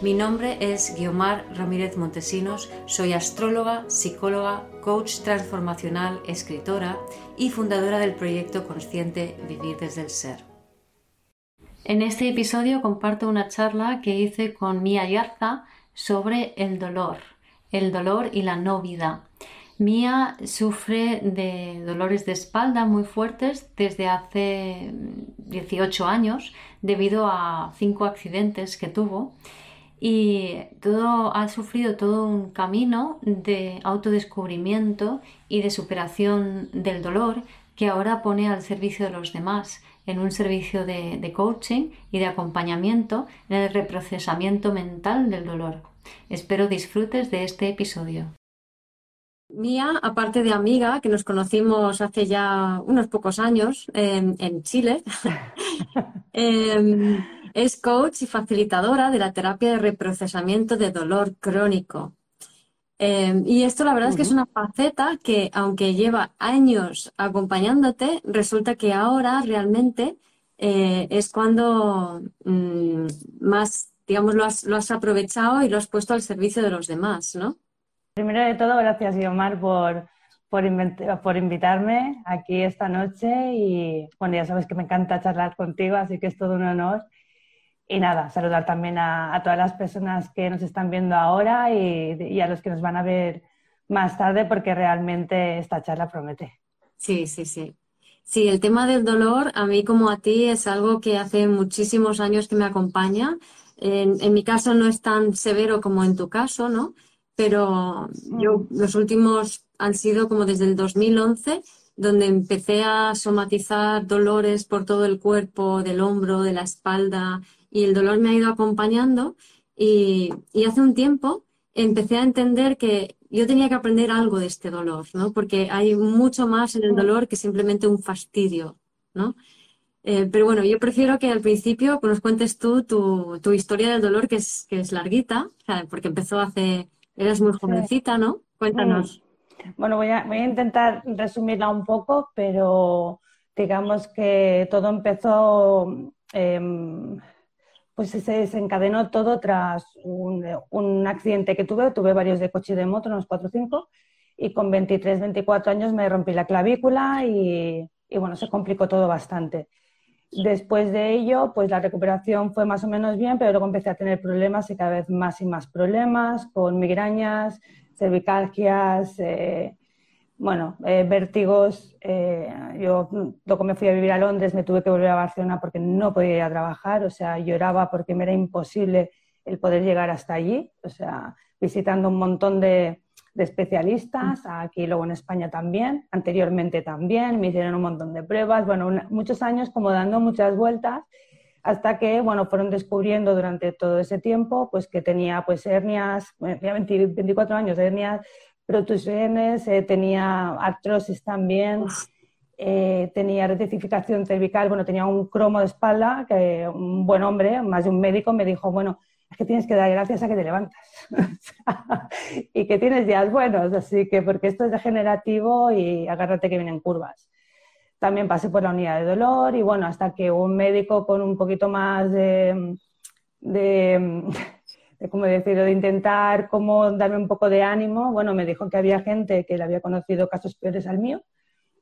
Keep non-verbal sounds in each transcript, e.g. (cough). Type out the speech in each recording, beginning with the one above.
Mi nombre es Guiomar Ramírez Montesinos, soy astróloga, psicóloga, coach transformacional, escritora y fundadora del proyecto consciente Vivir desde el Ser. En este episodio comparto una charla que hice con Mía Yarza sobre el dolor, el dolor y la no vida. Mía sufre de dolores de espalda muy fuertes desde hace 18 años debido a cinco accidentes que tuvo y todo ha sufrido todo un camino de autodescubrimiento y de superación del dolor que ahora pone al servicio de los demás en un servicio de, de, coaching y de acompañamiento en el reprocesamiento mental del dolor. Espero disfrutes de este episodio. Mía, aparte de amiga, que nos conocimos hace ya unos pocos años en Chile, (laughs) eh, es coach y facilitadora de la terapia de reprocesamiento de dolor crónico. Eh, y esto la verdad es que es una faceta que, aunque lleva años acompañándote, resulta que ahora realmente eh, es cuando mm, más, digamos, lo has, lo has, aprovechado y lo has puesto al servicio de los demás, ¿no? Primero de todo, gracias, Guiomar, por, por, por, invitarme aquí esta noche. Y bueno, ya sabes que me encanta charlar contigo, así que es todo un honor. Y nada, saludar también a, todas las personas que nos están viendo ahora y, a los que nos van a ver más tarde porque realmente esta charla promete. Sí, sí, sí. Sí, el tema del dolor a mí como a ti es algo que hace muchísimos años que me acompaña. En, en mi caso no es tan severo como en tu caso, ¿no? Pero yo mm. los últimos han sido como desde el 2011 donde empecé a somatizar dolores por todo el cuerpo, del hombro, de la espalda, y el dolor me ha ido acompañando y, hace un tiempo empecé a entender que yo tenía que aprender algo de este dolor, ¿no? Porque hay mucho más en el dolor que simplemente un fastidio, ¿no? Eh, pero bueno, yo prefiero que al principio nos cuentes tú tu, historia del dolor, que es, que es larguita, porque empezó hace, eras muy jovencita, ¿no? Cuéntanos. Bueno, voy a, voy a intentar resumirla un poco, pero digamos que todo empezó eh, pues se desencadenó todo tras un, accidente que tuve. Tuve varios de coche y de moto, unos 4 o 5, y con 23, 24 años me rompí la clavícula y, bueno, se complicó todo bastante. Después de ello, pues la recuperación fue más o menos bien, pero luego empecé a tener problemas y cada vez más y más problemas, con migrañas, cervicalgias, eh, bueno, eh, vértigos. Eh, yo luego me fui a vivir a Londres, me tuve que volver a Barcelona porque no podía ir a trabajar, o sea, lloraba porque me era imposible el poder llegar hasta allí, o sea, visitando un montón de, especialistas, aquí luego en España también, anteriormente también, me hicieron un montón de pruebas, bueno, muchos años como dando muchas vueltas hasta que, bueno, fueron descubriendo durante todo ese tiempo, pues que tenía pues hernias, 24 años de hernias protusiones, eh, tenía artrosis también, eh, tenía rectificación cervical, bueno, tenía un cromo de espalda, que un buen hombre, más de un médico, me dijo, bueno, es que tienes que dar gracias a que te levantas (laughs) y que tienes días buenos, así que porque esto es degenerativo y agárrate que vienen curvas. También pasé por la unidad de dolor y bueno, hasta que un médico con un poquito más de, de de cómo de intentar como darme un poco de ánimo, bueno, me dijo que había gente que le había conocido casos peores al mío,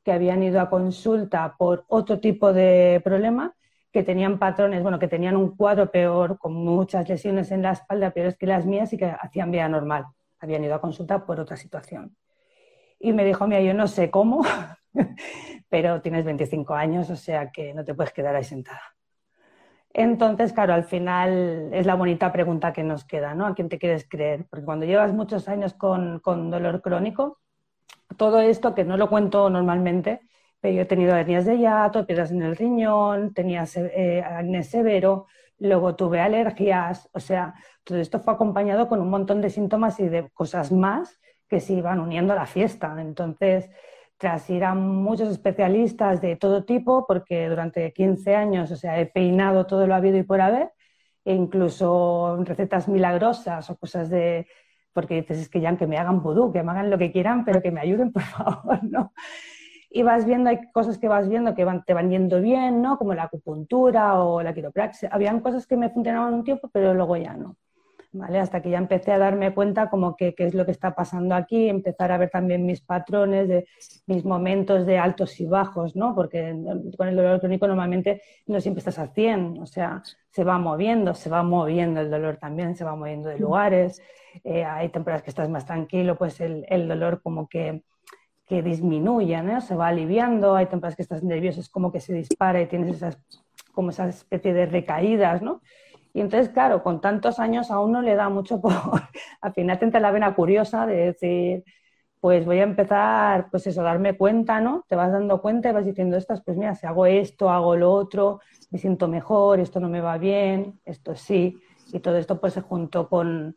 que habían ido a consulta por otro tipo de problema, que tenían patrones, bueno, que tenían un cuadro peor, con muchas lesiones en la espalda, peores que las mías y que hacían vida normal. Habían ido a consulta por otra situación. Y me dijo, mira, yo no sé cómo, (laughs) pero tienes 25 años, o sea que no te puedes quedar ahí sentada. Entonces, claro, al final es la bonita pregunta que nos queda, ¿no? ¿A quién te quieres creer? Porque cuando llevas muchos años con, dolor crónico, todo esto, que no lo cuento normalmente, pero yo he tenido hernias de hiato, piedras en el riñón, tenía eh, acné severo, luego tuve alergias, o sea, todo esto fue acompañado con un montón de síntomas y de cosas más que se iban uniendo a la fiesta. Entonces, tras ir a muchos especialistas de todo tipo, porque durante 15 años, o sea, he peinado todo lo habido y por haber, e incluso recetas milagrosas o cosas de, porque dices, es que ya que me hagan vudú, que me hagan lo que quieran, pero que me ayuden, por (laughs) favor, ¿no? Y vas viendo, hay cosas que vas viendo que van, te van yendo bien, ¿no? Como la acupuntura o la quiropraxia. Habían cosas que me funcionaban un tiempo, pero luego ya no. Hasta que ya empecé a darme cuenta como que qué es lo que está pasando aquí, empezar a ver también mis patrones, de, mis momentos de altos y bajos, ¿no? Porque con el dolor crónico normalmente no siempre estás al 100, o sea, se va moviendo, se va moviendo el dolor también, se va moviendo de lugares, eh, hay temporadas que estás más tranquilo, pues el, el dolor como que, que disminuye, ¿no? Se va aliviando, hay temporadas que estás nervioso, es como que se dispara y tienes esas, como esa especie de recaídas, ¿no? Y entonces, claro, con tantos años a uno le da mucho (laughs) por, al final te la vena curiosa de decir, pues voy a empezar, pues eso, darme cuenta, ¿no? Te vas dando cuenta y vas diciendo estas, pues mira, si hago esto, hago lo otro, me siento mejor, esto no me va bien, esto sí. Y todo esto pues se juntó con,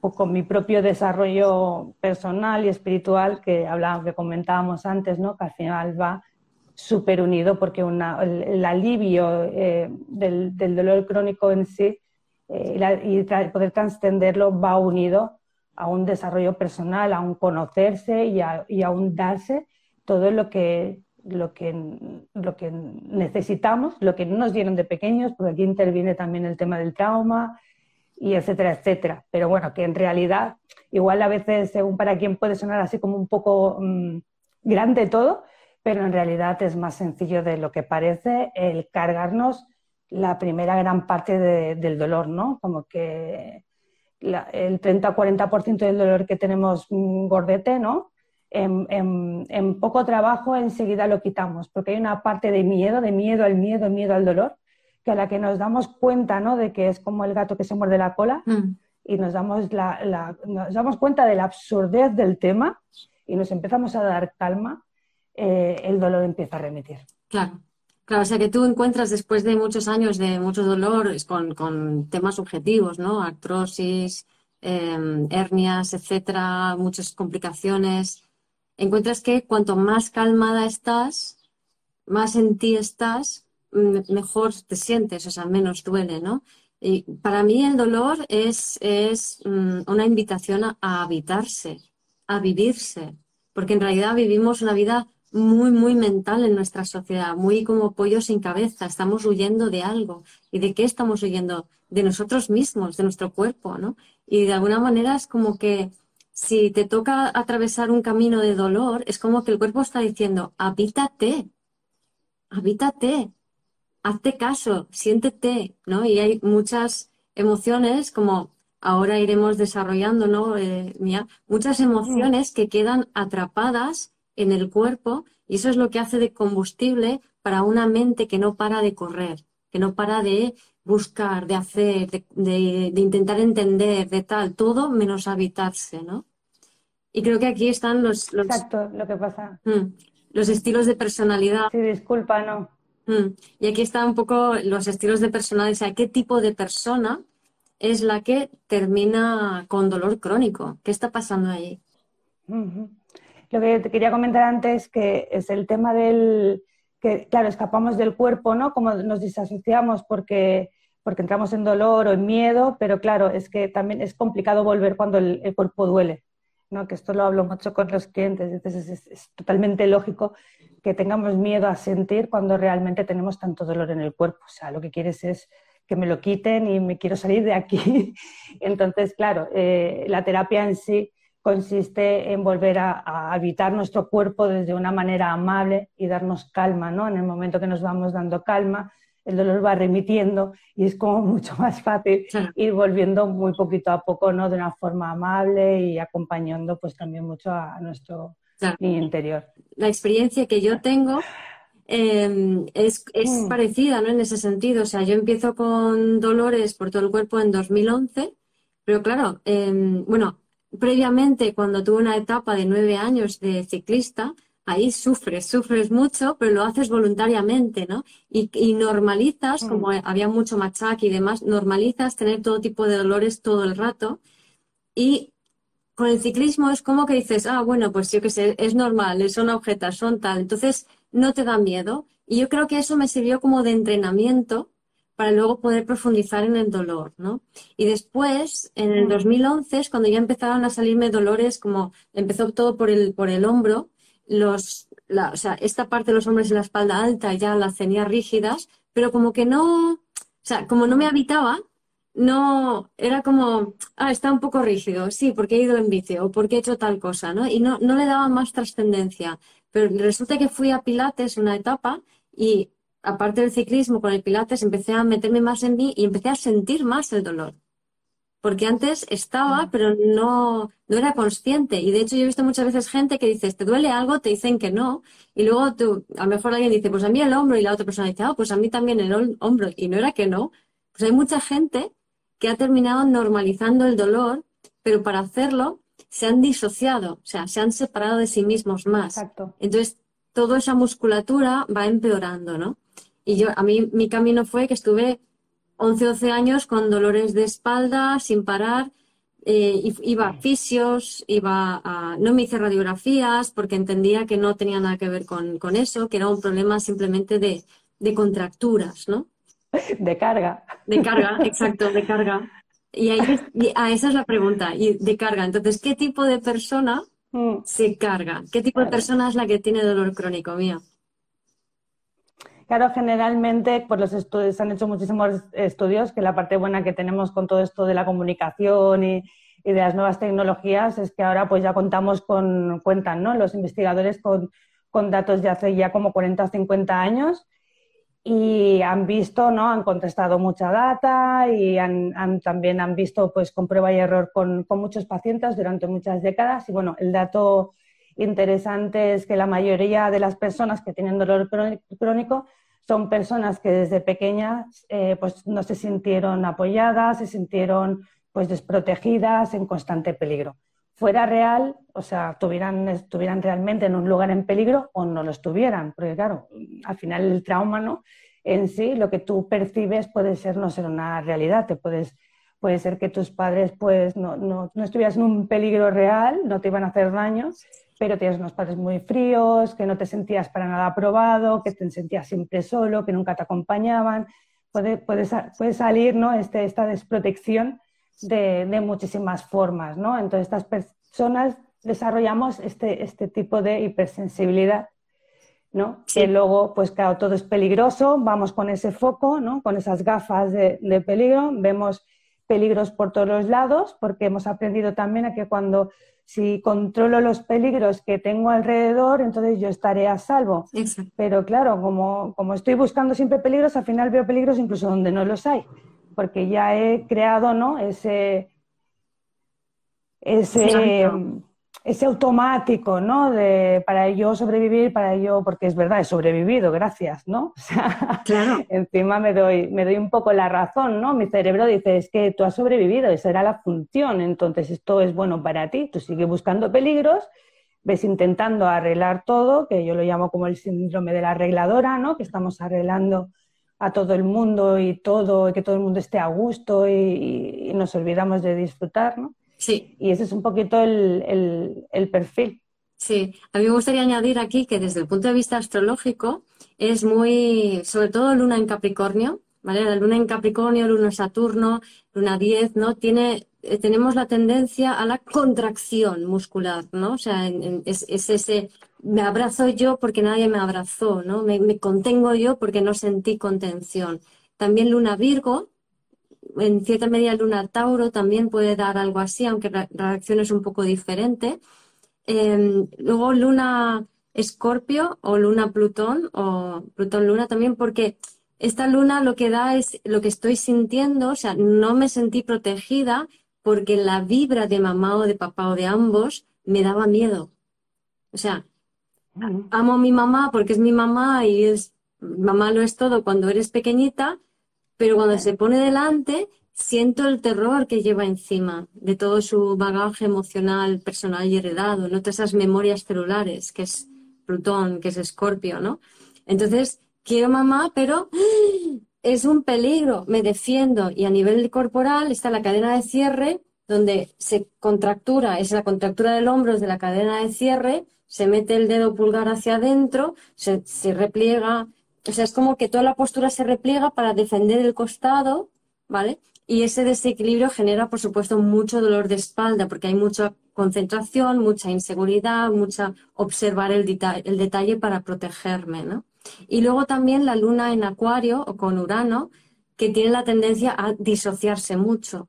pues, con mi propio desarrollo personal y espiritual que hablábamos, que comentábamos antes, ¿no? Que al final va súper unido porque el, alivio eh, del, dolor crónico en sí eh, y poder trascenderlo va unido a un desarrollo personal, a un conocerse y a, un darse todo lo que, lo, que, lo que necesitamos, lo que no nos dieron de pequeños, porque aquí interviene también el tema del trauma y etcétera, etcétera. Pero bueno, que en realidad igual a veces, según para quien puede sonar así como un poco mm, grande todo, pero en realidad es más sencillo de lo que parece el cargarnos la primera gran parte del dolor, ¿no? Como que el 30-40% del dolor que tenemos gordete, ¿no? En, poco trabajo enseguida lo quitamos, porque hay una parte de miedo, de miedo al miedo, miedo al dolor, que a la que nos damos cuenta, ¿no? De que es como el gato que se muerde la cola mm. y nos damos, nos damos cuenta de la absurdez del tema y nos empezamos a dar calma eh, el dolor empieza a remitir. Claro. Claro, o sea que tú encuentras después de muchos años de mucho dolor con, temas subjetivos, ¿no? Artrosis, em, hernias, etcétera, muchas complicaciones. Encuentras que cuanto más calmada estás, más en ti estás, mejor te sientes, o sea, menos duele, ¿no? Y para mí el dolor es, es mm, una invitación a habitarse, a vivirse, porque en realidad vivimos una vida muy, muy mental en nuestra sociedad, muy como pollo sin cabeza. Estamos huyendo de algo. ¿Y de qué estamos huyendo? De nosotros mismos, de nuestro cuerpo, ¿no? Y de alguna manera es como que si te toca atravesar un camino de dolor, es como que el cuerpo está diciendo, habítate, habítate, hazte caso, siéntete, ¿no? Y hay muchas emociones como ahora iremos desarrollando, ¿no? Eh, muchas emociones que quedan atrapadas en el cuerpo y eso es lo que hace de combustible para una mente que no para de correr, que no para de buscar, de hacer, de, intentar entender, de tal, todo menos habitarse, ¿no? Y creo que aquí están los... Exacto, lo que pasa. Mm, los estilos de personalidad. Sí, disculpa, no. Mm, y aquí están un poco los estilos de personalidad, o sea, qué tipo de persona es la que termina con dolor crónico. ¿Qué está pasando ahí? Lo que te quería comentar antes que es el tema del que, claro, escapamos del cuerpo, ¿no? Como nos disasociamos porque, porque entramos en dolor o en miedo, pero claro, es que también es complicado volver cuando el, cuerpo duele, ¿no? Que esto lo hablo mucho con los clientes, entonces es, es, totalmente lógico que tengamos miedo a sentir cuando realmente tenemos tanto dolor en el cuerpo. O sea, lo que quieres es que me lo quiten y me quiero salir de aquí. (laughs) Entonces, claro, eh, la terapia en sí consiste en volver a, habitar nuestro cuerpo desde una manera amable y darnos calma, ¿no? En el momento que nos vamos dando calma, el dolor va remitiendo y es como (laughs) mucho más fácil ir volviendo muy poquito a poco, ¿no? De una forma amable y acompañando pues también mucho a, nuestro interior. La experiencia que yo tengo em, es, mm. parecida, ¿no? En ese sentido, o sea, yo empiezo con dolores por todo el cuerpo en 2011, pero claro, em, bueno, previamente, cuando tuve una etapa de nueve años de ciclista, ahí sufres, sufres mucho, pero lo haces voluntariamente, ¿no? Y, normalizas, como mm. había mucho machaque y demás, normalizas tener todo tipo de dolores todo el rato. Y con el ciclismo es como que dices, ah, bueno, pues yo qué sé, es normal, son objetos, son tal. Entonces, no te da miedo. Y yo creo que eso me sirvió como de entrenamiento para luego poder profundizar en el dolor, ¿no? Y después, en el 2011, es cuando ya empezaron a salirme dolores, como empezó todo por el, por el hombro, los, o sea, esta parte de los hombros en la espalda alta ya las tenía rígidas, pero como que no, o sea, como no me habitaba, no, era como, ah, está un poco rígido, sí, porque he ido en bici o porque he hecho tal cosa, ¿no? Y no, no le daba más trascendencia. Pero resulta que fui a Pilates una etapa y aparte del ciclismo con el Pilates empecé a meterme más en mí y empecé a sentir más el dolor. Porque antes estaba, pero no, no era consciente. Y de hecho yo he visto muchas veces gente que dice, ¿te duele algo? Te dicen que no. Y luego tú, a lo mejor alguien dice, pues a mí el hombro. Y la otra persona dice, ah, pues a mí también el hombro. Y no era que no. Pues hay mucha gente que ha terminado normalizando el dolor, pero para hacerlo se han disociado, o sea, se han separado de sí mismos más. Exacto. Entonces, toda esa musculatura va empeorando, ¿no? Y yo, a mí, mi camino fue que estuve 11, 12 años con dolores de espalda sin parar. Eh, iba a fisios, iba a, no me hice radiografías porque entendía que no tenía nada que ver con, con eso, que era un problema simplemente de, de contracturas, ¿no? (laughs) De carga. De carga, exacto, de carga. Y ahí a esa es la pregunta, y de carga. Entonces, ¿qué tipo de persona mm. se carga? ¿Qué tipo de persona es la que tiene dolor crónico, mía? Claro, generalmente por los estudios, se han hecho muchísimos estudios que la parte buena que tenemos con todo esto de la comunicación y, y de las nuevas tecnologías es que ahora pues ya contamos con, cuentan, ¿no? Los investigadores con, con datos de hace ya como 40 o 50 años y han visto, ¿no? Han contestado mucha data y han, también han visto pues con prueba y error con, con, muchos pacientes durante muchas décadas. Y bueno, el dato interesante es que la mayoría de las personas que tienen dolor crónico son personas que desde pequeñas eh, pues no se sintieron apoyadas, se sintieron pues desprotegidas, en constante peligro. Fuera real, o sea, tuvieran, estuvieran realmente en un lugar en peligro o no lo estuvieran, porque claro, al final el trauma, ¿no? En sí, lo que tú percibes puede ser no ser una realidad, te puedes, puede ser que tus padres pues no, no, no estuvieras en un peligro real, no te iban a hacer daño, pero tienes unos padres muy fríos, que no te sentías para nada aprobado, que te sentías siempre solo, que nunca te acompañaban. Puede, puede, puede salir ¿no? este, esta desprotección de, de, muchísimas formas. ¿no? Entonces, estas personas desarrollamos este, este tipo de hipersensibilidad. ¿no? Que luego, pues claro, todo es peligroso, vamos con ese foco, ¿no? con esas gafas de, de peligro, vemos peligros por todos los lados, porque hemos aprendido también a que cuando si controlo los peligros que tengo alrededor, entonces yo estaré a salvo. Pero claro, como, como, estoy buscando siempre peligros, al final veo peligros incluso donde no los hay, porque ya he creado ¿no? ese, ese, ese automático, ¿no? De, para yo sobrevivir, para yo, porque es verdad, he sobrevivido, gracias, ¿no? (laughs) O sea, encima me doy, me doy un poco la razón, ¿no? Mi cerebro dice, es que tú has sobrevivido, esa era la función, entonces esto es bueno para ti, tú sigues buscando peligros, ves intentando arreglar todo, que yo lo llamo como el síndrome de la arregladora, ¿no? Que estamos arreglando a todo el mundo y todo, y que todo el mundo esté a gusto y, y nos olvidamos de disfrutar, ¿no? Sí. Y ese es un poquito el, perfil. Sí, a mí me gustaría añadir aquí que desde el punto de vista astrológico es muy, sobre todo luna en Capricornio, ¿vale? La luna en Capricornio, luna en Saturno, luna 10, ¿no? Tiene, eh, tenemos la tendencia a la contracción muscular, ¿no? O sea, es, ese, me abrazo yo porque nadie me abrazó, ¿no? Me, contengo yo porque no sentí contención. También luna Virgo, en cierta medida Luna Tauro también puede dar algo así, aunque la reacción es un poco diferente. Em, luego Luna Escorpio o Luna Plutón o Plutón Luna también, porque esta luna lo que da es lo que estoy sintiendo, o sea, no me sentí protegida porque la vibra de mamá o de papá o de ambos me daba miedo. O sea, amo a mi mamá porque es mi mamá y es mamá lo es todo cuando eres pequeñita, pero cuando se pone delante, siento el terror que lleva encima de todo su bagaje emocional, personal y heredado, ¿no? todas esas memorias celulares, que es Plutón, que es Escorpio, ¿no? Entonces, quiero mamá, pero es un peligro, me defiendo. Y a nivel corporal está la cadena de cierre, donde se contractura, es la contractura del hombro de la cadena de cierre, se mete el dedo pulgar hacia adentro, se, se repliega, o sea, es como que toda la postura se repliega para defender el costado, ¿vale? Y ese desequilibrio genera, por supuesto, mucho dolor de espalda, porque hay mucha concentración, mucha inseguridad, mucha observar el, el detalle para protegerme, ¿no? Y luego también la luna en acuario o con Urano, que tiene la tendencia a disociarse mucho,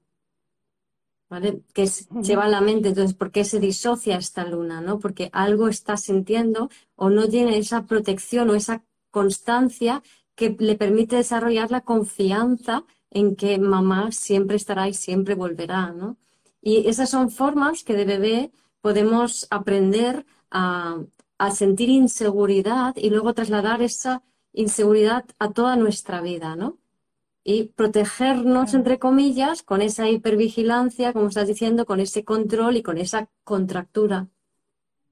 ¿vale? Que lleva la mente. Entonces, ¿por qué se disocia esta luna? ¿no? Porque algo está sintiendo o no tiene esa protección o esa constancia que le permite desarrollar la confianza en que mamá siempre estará y siempre volverá, ¿no? Y esas son formas que de bebé podemos aprender a, a sentir inseguridad y luego trasladar esa inseguridad a toda nuestra vida, ¿no? Y protegernos, entre comillas, con esa hipervigilancia, como estás diciendo, con ese control y con esa contractura.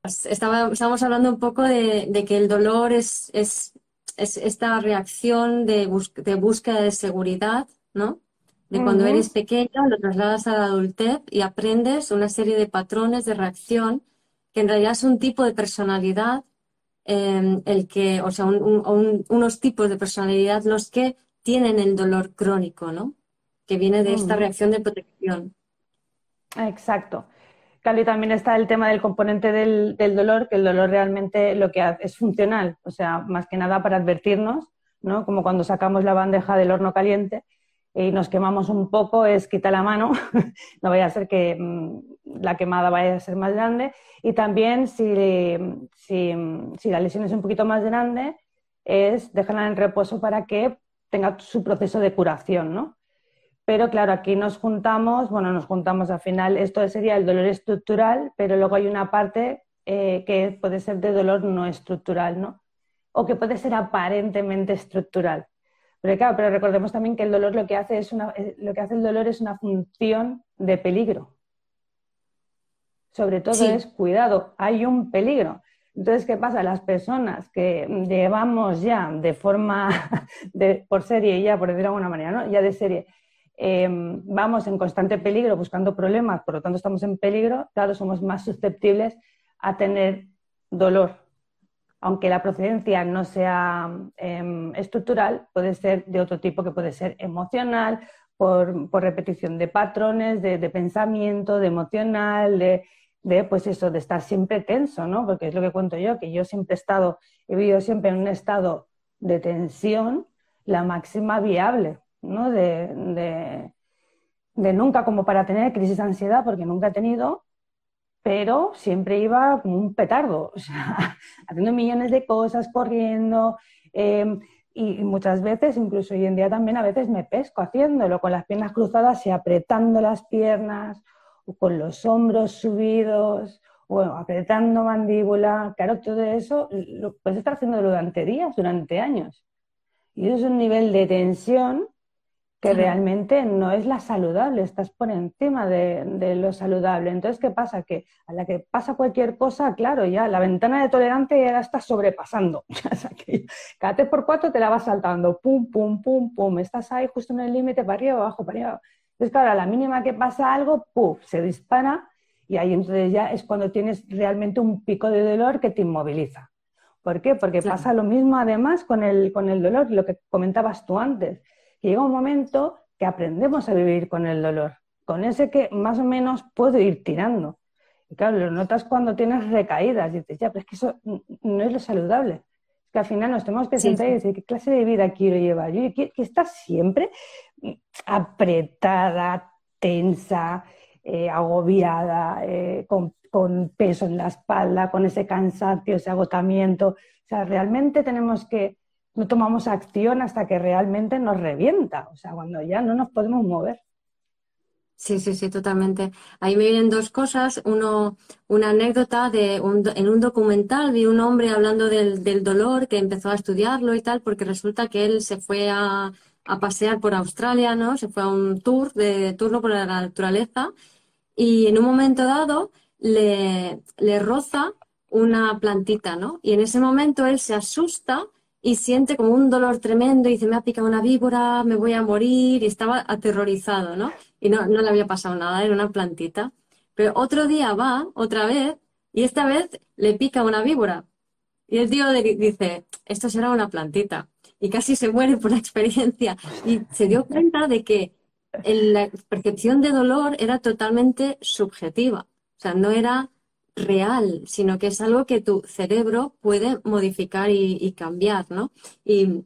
Estaba, estábamos hablando un poco de, que el dolor es, es, esta reacción de, de, búsqueda de seguridad, ¿no? De cuando eres pequeño, lo trasladas a la adultez y aprendes una serie de patrones de reacción que en realidad es un tipo de personalidad, em, el que, o sea, unos tipos de personalidad los que tienen el dolor crónico, ¿no? Que viene de esta reacción de protección. Exacto. Claro, y también está el tema del componente del, dolor, que el dolor realmente lo que hace es funcional, o sea, más que nada para advertirnos, ¿no? Como cuando sacamos la bandeja del horno caliente y nos quemamos un poco, es quita la mano, (laughs) no vaya a ser que mm, la quemada vaya a ser más grande. Y también si, si, la lesión es un poquito más grande, es dejarla en reposo para que tenga su proceso de curación, ¿no? Pero claro, aquí nos juntamos, bueno, nos juntamos al final, esto sería el dolor estructural, pero luego hay una parte eh, que puede ser de dolor no estructural, ¿no? O que puede ser aparentemente estructural. Pero claro, pero recordemos también que el dolor lo que hace es una, eh, lo que hace el dolor es una función de peligro. Sobre todo es cuidado, hay un peligro. Entonces, ¿qué pasa? Las personas que llevamos ya de forma, (laughs) de, por serie, ya por decirlo de alguna manera, ¿no? ya de serie, em, vamos en constante peligro buscando problemas, por lo tanto estamos en peligro, claro, somos más susceptibles a tener dolor aunque la procedencia no sea em, estructural, puede ser de otro tipo, que puede ser emocional, por, repetición de patrones, de, pensamiento, de emocional, de, pues eso, de estar siempre tenso, ¿no? Porque es lo que cuento yo, que yo siempre he estado, he vivido siempre en un estado de tensión, la máxima viable, ¿no? de, de nunca como para tener crisis de ansiedad, porque nunca he tenido, pero siempre iba como un petardo, o sea, (laughs) haciendo millones de cosas, corriendo, em, y muchas veces, incluso hoy en día también, a veces me pesco haciéndolo, con las piernas cruzadas y apretando las piernas, o con los hombros subidos, o apretando mandíbula. Claro, todo eso lo puedes estar haciendo durante días, durante años. Y eso es un nivel de tensión que realmente no es la saludable, estás por encima de, lo saludable. Entonces, ¿qué pasa? Que a la que pasa cualquier cosa, claro, ya la ventana de tolerancia ya la estás sobrepasando. (laughs) cada tres por cuatro te la vas saltando, pum, pum, pum, pum, estás ahí justo en el límite, para arriba, abajo, para arriba. Entonces, claro, a la mínima que pasa algo, pum, se dispara y ahí entonces ya es cuando tienes realmente un pico de dolor que te inmoviliza. ¿Por qué? Porque pasa lo mismo además con el, con el dolor, lo que comentabas tú antes llega un momento que aprendemos a vivir con el dolor, con ese que más o menos puedo ir tirando. Y claro, lo notas cuando tienes recaídas y dices, ya, pero es que eso no es lo saludable. Es que al final nos tenemos que sentar y decir, ¿qué clase de vida quiero llevar? Yo que estás siempre apretada, tensa, eh, agobiada, eh, con, con, peso en la espalda, con ese cansancio, ese agotamiento. O sea, realmente tenemos que no tomamos acción hasta que realmente nos revienta, o sea, cuando ya no nos podemos mover. Sí, sí, sí, totalmente. Ahí me vienen dos cosas. Uno, una anécdota de un, en un documental vi un hombre hablando del, dolor que empezó a estudiarlo y tal, porque resulta que él se fue a, a pasear por Australia, ¿no? Se fue a un tour de turno por la naturaleza y en un momento dado le, le roza una plantita, ¿no? Y en ese momento él se asusta y siente como un dolor tremendo y dice, me ha picado una víbora, me voy a morir, y estaba aterrorizado, ¿no? Y no, no le había pasado nada, era una plantita. Pero otro día va, otra vez, y esta vez le pica una víbora. Y el tío dice, esto será una plantita. Y casi se muere por la (laughs) experiencia. Y se dio cuenta de que la percepción de dolor era totalmente subjetiva. O sea, no era real, sino que es algo que tu cerebro puede modificar y, cambiar, ¿no? Y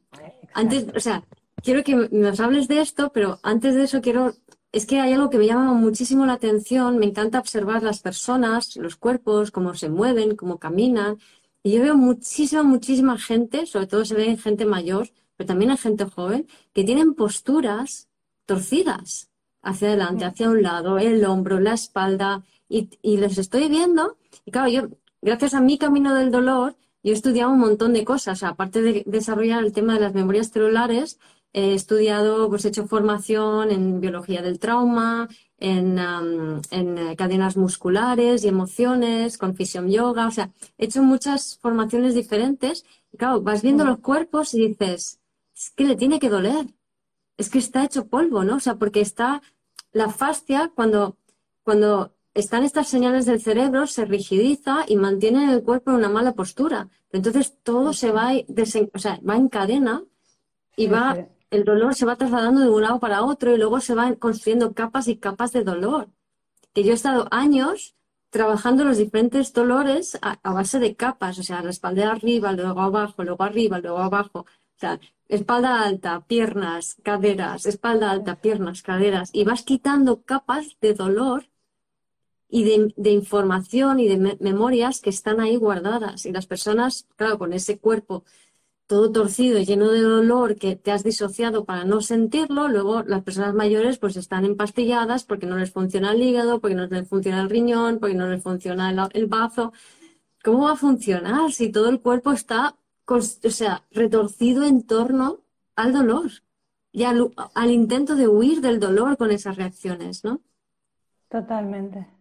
antes, o sea, quiero que nos hables de esto, pero antes de eso quiero, es que hay algo que me llama muchísimo la atención, me encanta observar las personas, los cuerpos, cómo se mueven, cómo caminan, y yo veo muchísima, muchísima gente, sobre todo se ve en gente mayor, pero también hay gente joven, que tienen posturas torcidas hacia adelante, hacia un lado, el hombro, la espalda, y, y les estoy viendo, y claro, yo, gracias a mi camino del dolor, yo he estudiado un montón de cosas, aparte de desarrollar el tema de las memorias celulares, he estudiado, pues he hecho formación en biología del trauma, en, en, eh, cadenas musculares y emociones, con fisión yoga, o sea, he hecho muchas formaciones diferentes. Y claro, vas viendo los cuerpos y dices, es que le tiene que doler, es que está hecho polvo, ¿no? O sea, porque está la fascia cuando, cuando están estas señales del cerebro, se rigidiza y mantiene el cuerpo en una mala postura. Entonces todo se va, o sea, va en cadena y va, el dolor se va trasladando de un lado para otro y luego se van construyendo capas y capas de dolor. Que yo he estado años trabajando los diferentes dolores a, base de capas, o sea, la espalda arriba, luego abajo, luego arriba, luego abajo. O sea, espalda alta, piernas, caderas, espalda alta, piernas, caderas. Y vas quitando capas de dolor y de, información y de memorias que están ahí guardadas. Y las personas, claro, con ese cuerpo todo torcido, lleno de dolor, que te has disociado para no sentirlo, luego las personas mayores pues están empastilladas porque no les funciona el hígado, porque no les funciona el riñón, porque no les funciona el, bazo. ¿Cómo va a funcionar si todo el cuerpo está, o sea, retorcido en torno al dolor y al, al intento de huir del dolor con esas reacciones, ¿no? Totalmente.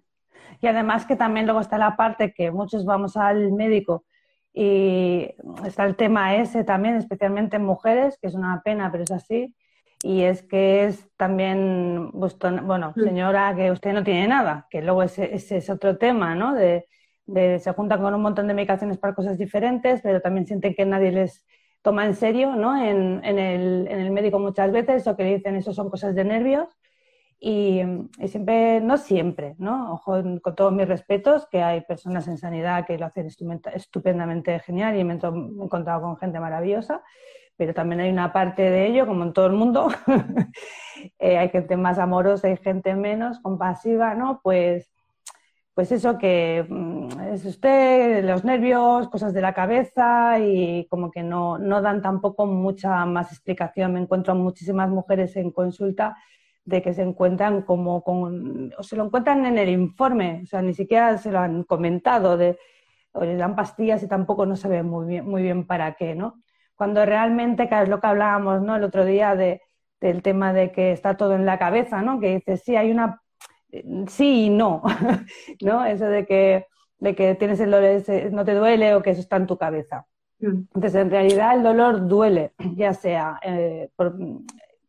Y además que también luego está la parte que muchos vamos al médico y está el tema ese también, especialmente en mujeres, que es una pena, pero es así. Y es que es también, bueno, señora, que usted no tiene nada, que luego ese, es otro tema, ¿no? De, se juntan con un montón de medicaciones para cosas diferentes, pero también sienten que nadie les toma en serio, ¿no? En, en, el, en el médico muchas veces, o que dicen eso son cosas de nervios. Y, siempre, no siempre, ¿no? Ojo, con todos mis respetos, que hay personas en sanidad que lo hacen estupendamente genial y me he encontrado con gente maravillosa, pero también hay una parte de ello, como en todo el mundo, (laughs) eh, hay gente más amorosa y gente menos compasiva, ¿no? Pues, pues eso que mm, es usted, los nervios, cosas de la cabeza y como que no, no dan tampoco mucha más explicación. Me encuentro muchísimas mujeres en consulta de que se encuentran como con, o se lo encuentran en el informe, o sea, ni siquiera se lo han comentado, de, o le dan pastillas y tampoco no saben muy bien, muy bien para qué, ¿no? Cuando realmente, que es lo que hablábamos, ¿no? El otro día de, del tema de que está todo en la cabeza, ¿no? Que dices, sí, hay una, sí y no, (laughs) ¿no? Eso de que, de que tienes el dolor, no te duele o que eso está en tu cabeza. Mm. Entonces, en realidad el dolor duele, ya sea, eh, por,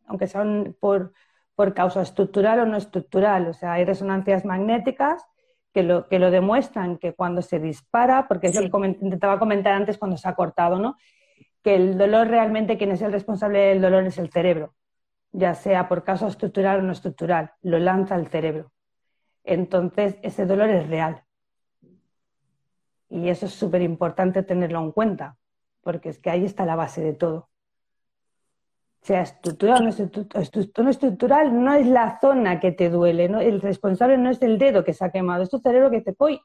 aunque sea por, por causa estructural o no estructural. O sea, hay resonancias magnéticas que lo, que lo demuestran, que cuando se dispara, porque yo intentaba comentar antes cuando se ha cortado, ¿no? Que el dolor realmente, quien es el responsable del dolor es el cerebro, ya sea por causa estructural o no estructural, lo lanza el cerebro. Entonces, ese dolor es real. Y eso es súper importante tenerlo en cuenta, porque es que ahí está la base de todo sea estructural o no, estructural, no es la zona que te duele, ¿no? el responsable no es el dedo que se ha quemado, es tu cerebro que te pone.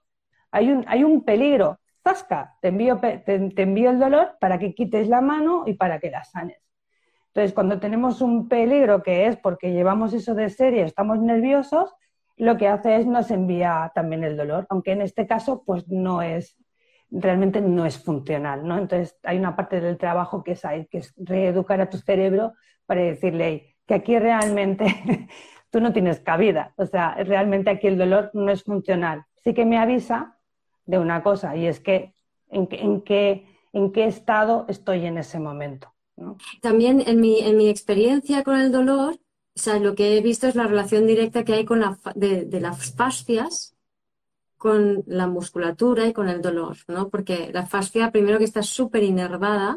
Hay un, hay un peligro, zasca, te envío, te, envío el dolor para que quites la mano y para que la sanes. Entonces, cuando tenemos un peligro que es porque llevamos eso de serie, estamos nerviosos, lo que hace es nos envía también el dolor, aunque en este caso pues no es realmente no es funcional, ¿no? Entonces hay una parte del trabajo que es que es reeducar a tu cerebro para decirle que aquí realmente (laughs) tú no tienes cabida, o sea, realmente aquí el dolor no es funcional. Sí que me avisa de una cosa y es que en, en, qué, en qué estado estoy en ese momento. También en mi, en mi experiencia con el dolor, lo que he visto es la relación directa que hay con la, de las fascias con la musculatura y con el dolor, ¿no? Porque la fascia, primero que está súper inervada,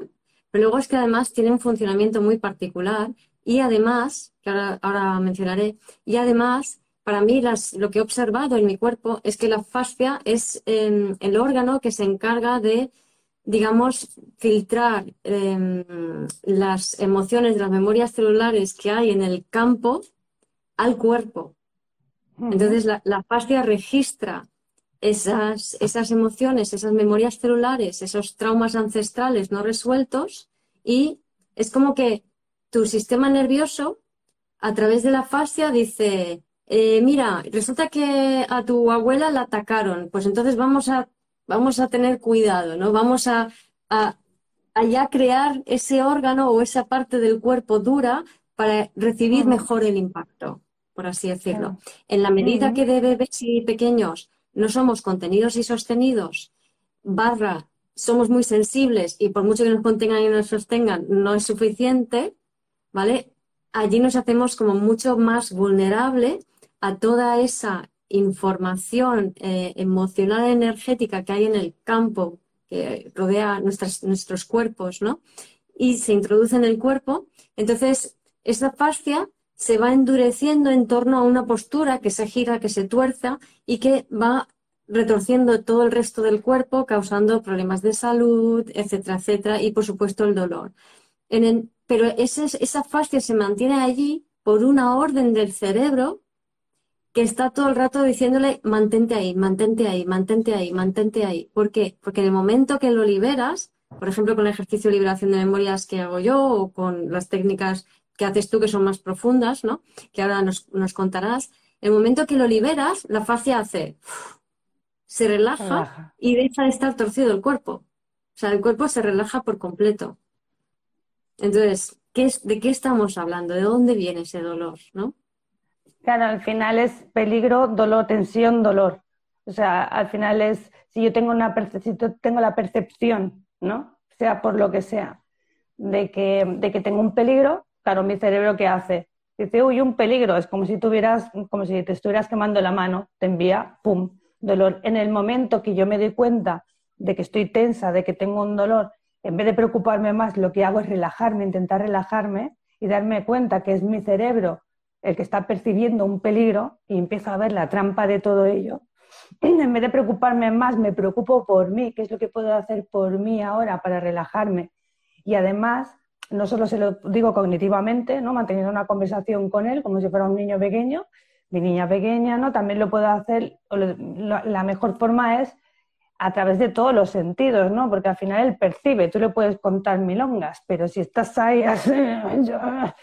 pero luego es que además tiene un funcionamiento muy particular y además, que ahora, mencionaré, y además, para mí lo que he observado en mi cuerpo es que la fascia es em, el órgano que se encarga de, digamos, filtrar em, las emociones las memorias celulares que hay en el campo al cuerpo. Entonces, la, la fascia registra esas, esas emociones, esas memorias celulares, esos traumas ancestrales no resueltos y es como que tu sistema nervioso a través de la fascia dice, eh, mira, resulta que a tu abuela la atacaron, pues entonces vamos a, vamos a tener cuidado, ¿no? Vamos a, a, ya crear ese órgano o esa parte del cuerpo dura para recibir mejor el impacto, por así decirlo. En la medida que de bebés y pequeños no somos contenidos y sostenidos, barra, somos muy sensibles y por mucho que nos contengan y nos sostengan, no es suficiente, ¿vale? Allí nos hacemos como mucho más vulnerable a toda esa información eh, emocional energética que hay en el campo que rodea nuestros cuerpos, ¿no? Y se introduce en el cuerpo. Entonces, esa fascia se va endureciendo en torno a una postura que se gira, que se tuerza y que va retorciendo todo el resto del cuerpo, causando problemas de salud, etcétera, etcétera, y por supuesto el dolor. pero esa fascia se mantiene allí por una orden del cerebro que está todo el rato diciéndole mantente ahí, mantente ahí, mantente ahí, mantente ahí. ¿Por qué? Porque en el momento que lo liberas, por ejemplo, con el ejercicio de liberación de memorias que hago yo o con las técnicas que haces tú que son más profundas, ¿no? Que ahora nos, contarás. El momento que lo liberas, la fascia hace, se relaja, y deja de estar torcido el cuerpo. O sea, el cuerpo se relaja por completo. Entonces, ¿qué es, ¿de qué estamos hablando? ¿De dónde viene ese dolor? ¿no? Claro, al final es peligro, dolor, tensión, dolor. O sea, al final es, si yo tengo, una si tengo la percepción, ¿no? Sea por lo que sea, de que, de que tengo un peligro, Claro, mi cerebro ¿qué hace? Dice, uy, un peligro, es como si tuvieras, como si te estuvieras quemando la mano, te envía, pum, dolor. En el momento que yo me doy cuenta de que estoy tensa, de que tengo un dolor, en vez de preocuparme más, lo que hago es relajarme, intentar relajarme y darme cuenta que es mi cerebro el que está percibiendo un peligro y empiezo a ver la trampa de todo ello. (clears throat) En vez de preocuparme más, me preocupo por mí, qué es lo que puedo hacer por mí ahora para relajarme. Y además, no solo se lo digo cognitivamente, ¿no? manteniendo una conversación con él como si fuera un niño pequeño, mi niña pequeña, ¿no? también lo puedo hacer, la mejor forma es a través de todos los sentidos, ¿no? porque al final él percibe, tú le puedes contar milongas, pero si estás ahí, (laughs)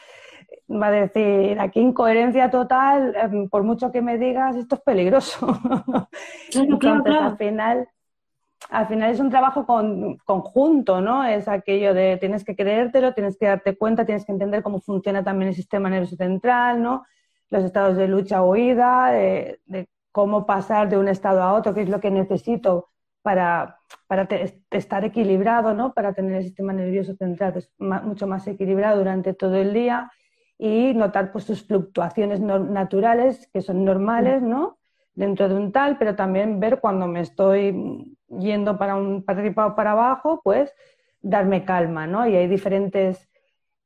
va a decir, aquí incoherencia total, em, por mucho que me digas, esto es peligroso. (laughs) Entonces, al final al final es un trabajo conjunto, ¿no? Es aquello de tienes que creértelo, tienes que darte cuenta, tienes que entender cómo funciona también el sistema nervioso central, ¿no? Los estados de lucha o huida, de, cómo pasar de un estado a otro, qué es lo que necesito para, para estar equilibrado, ¿no? Para tener el sistema nervioso central pues, mucho más equilibrado durante todo el día y notar pues sus fluctuaciones naturales que son normales, ¿no? Dentro de un tal, pero también ver cuando me estoy yendo para un para arriba o para abajo, pues darme calma, ¿no? Y hay diferentes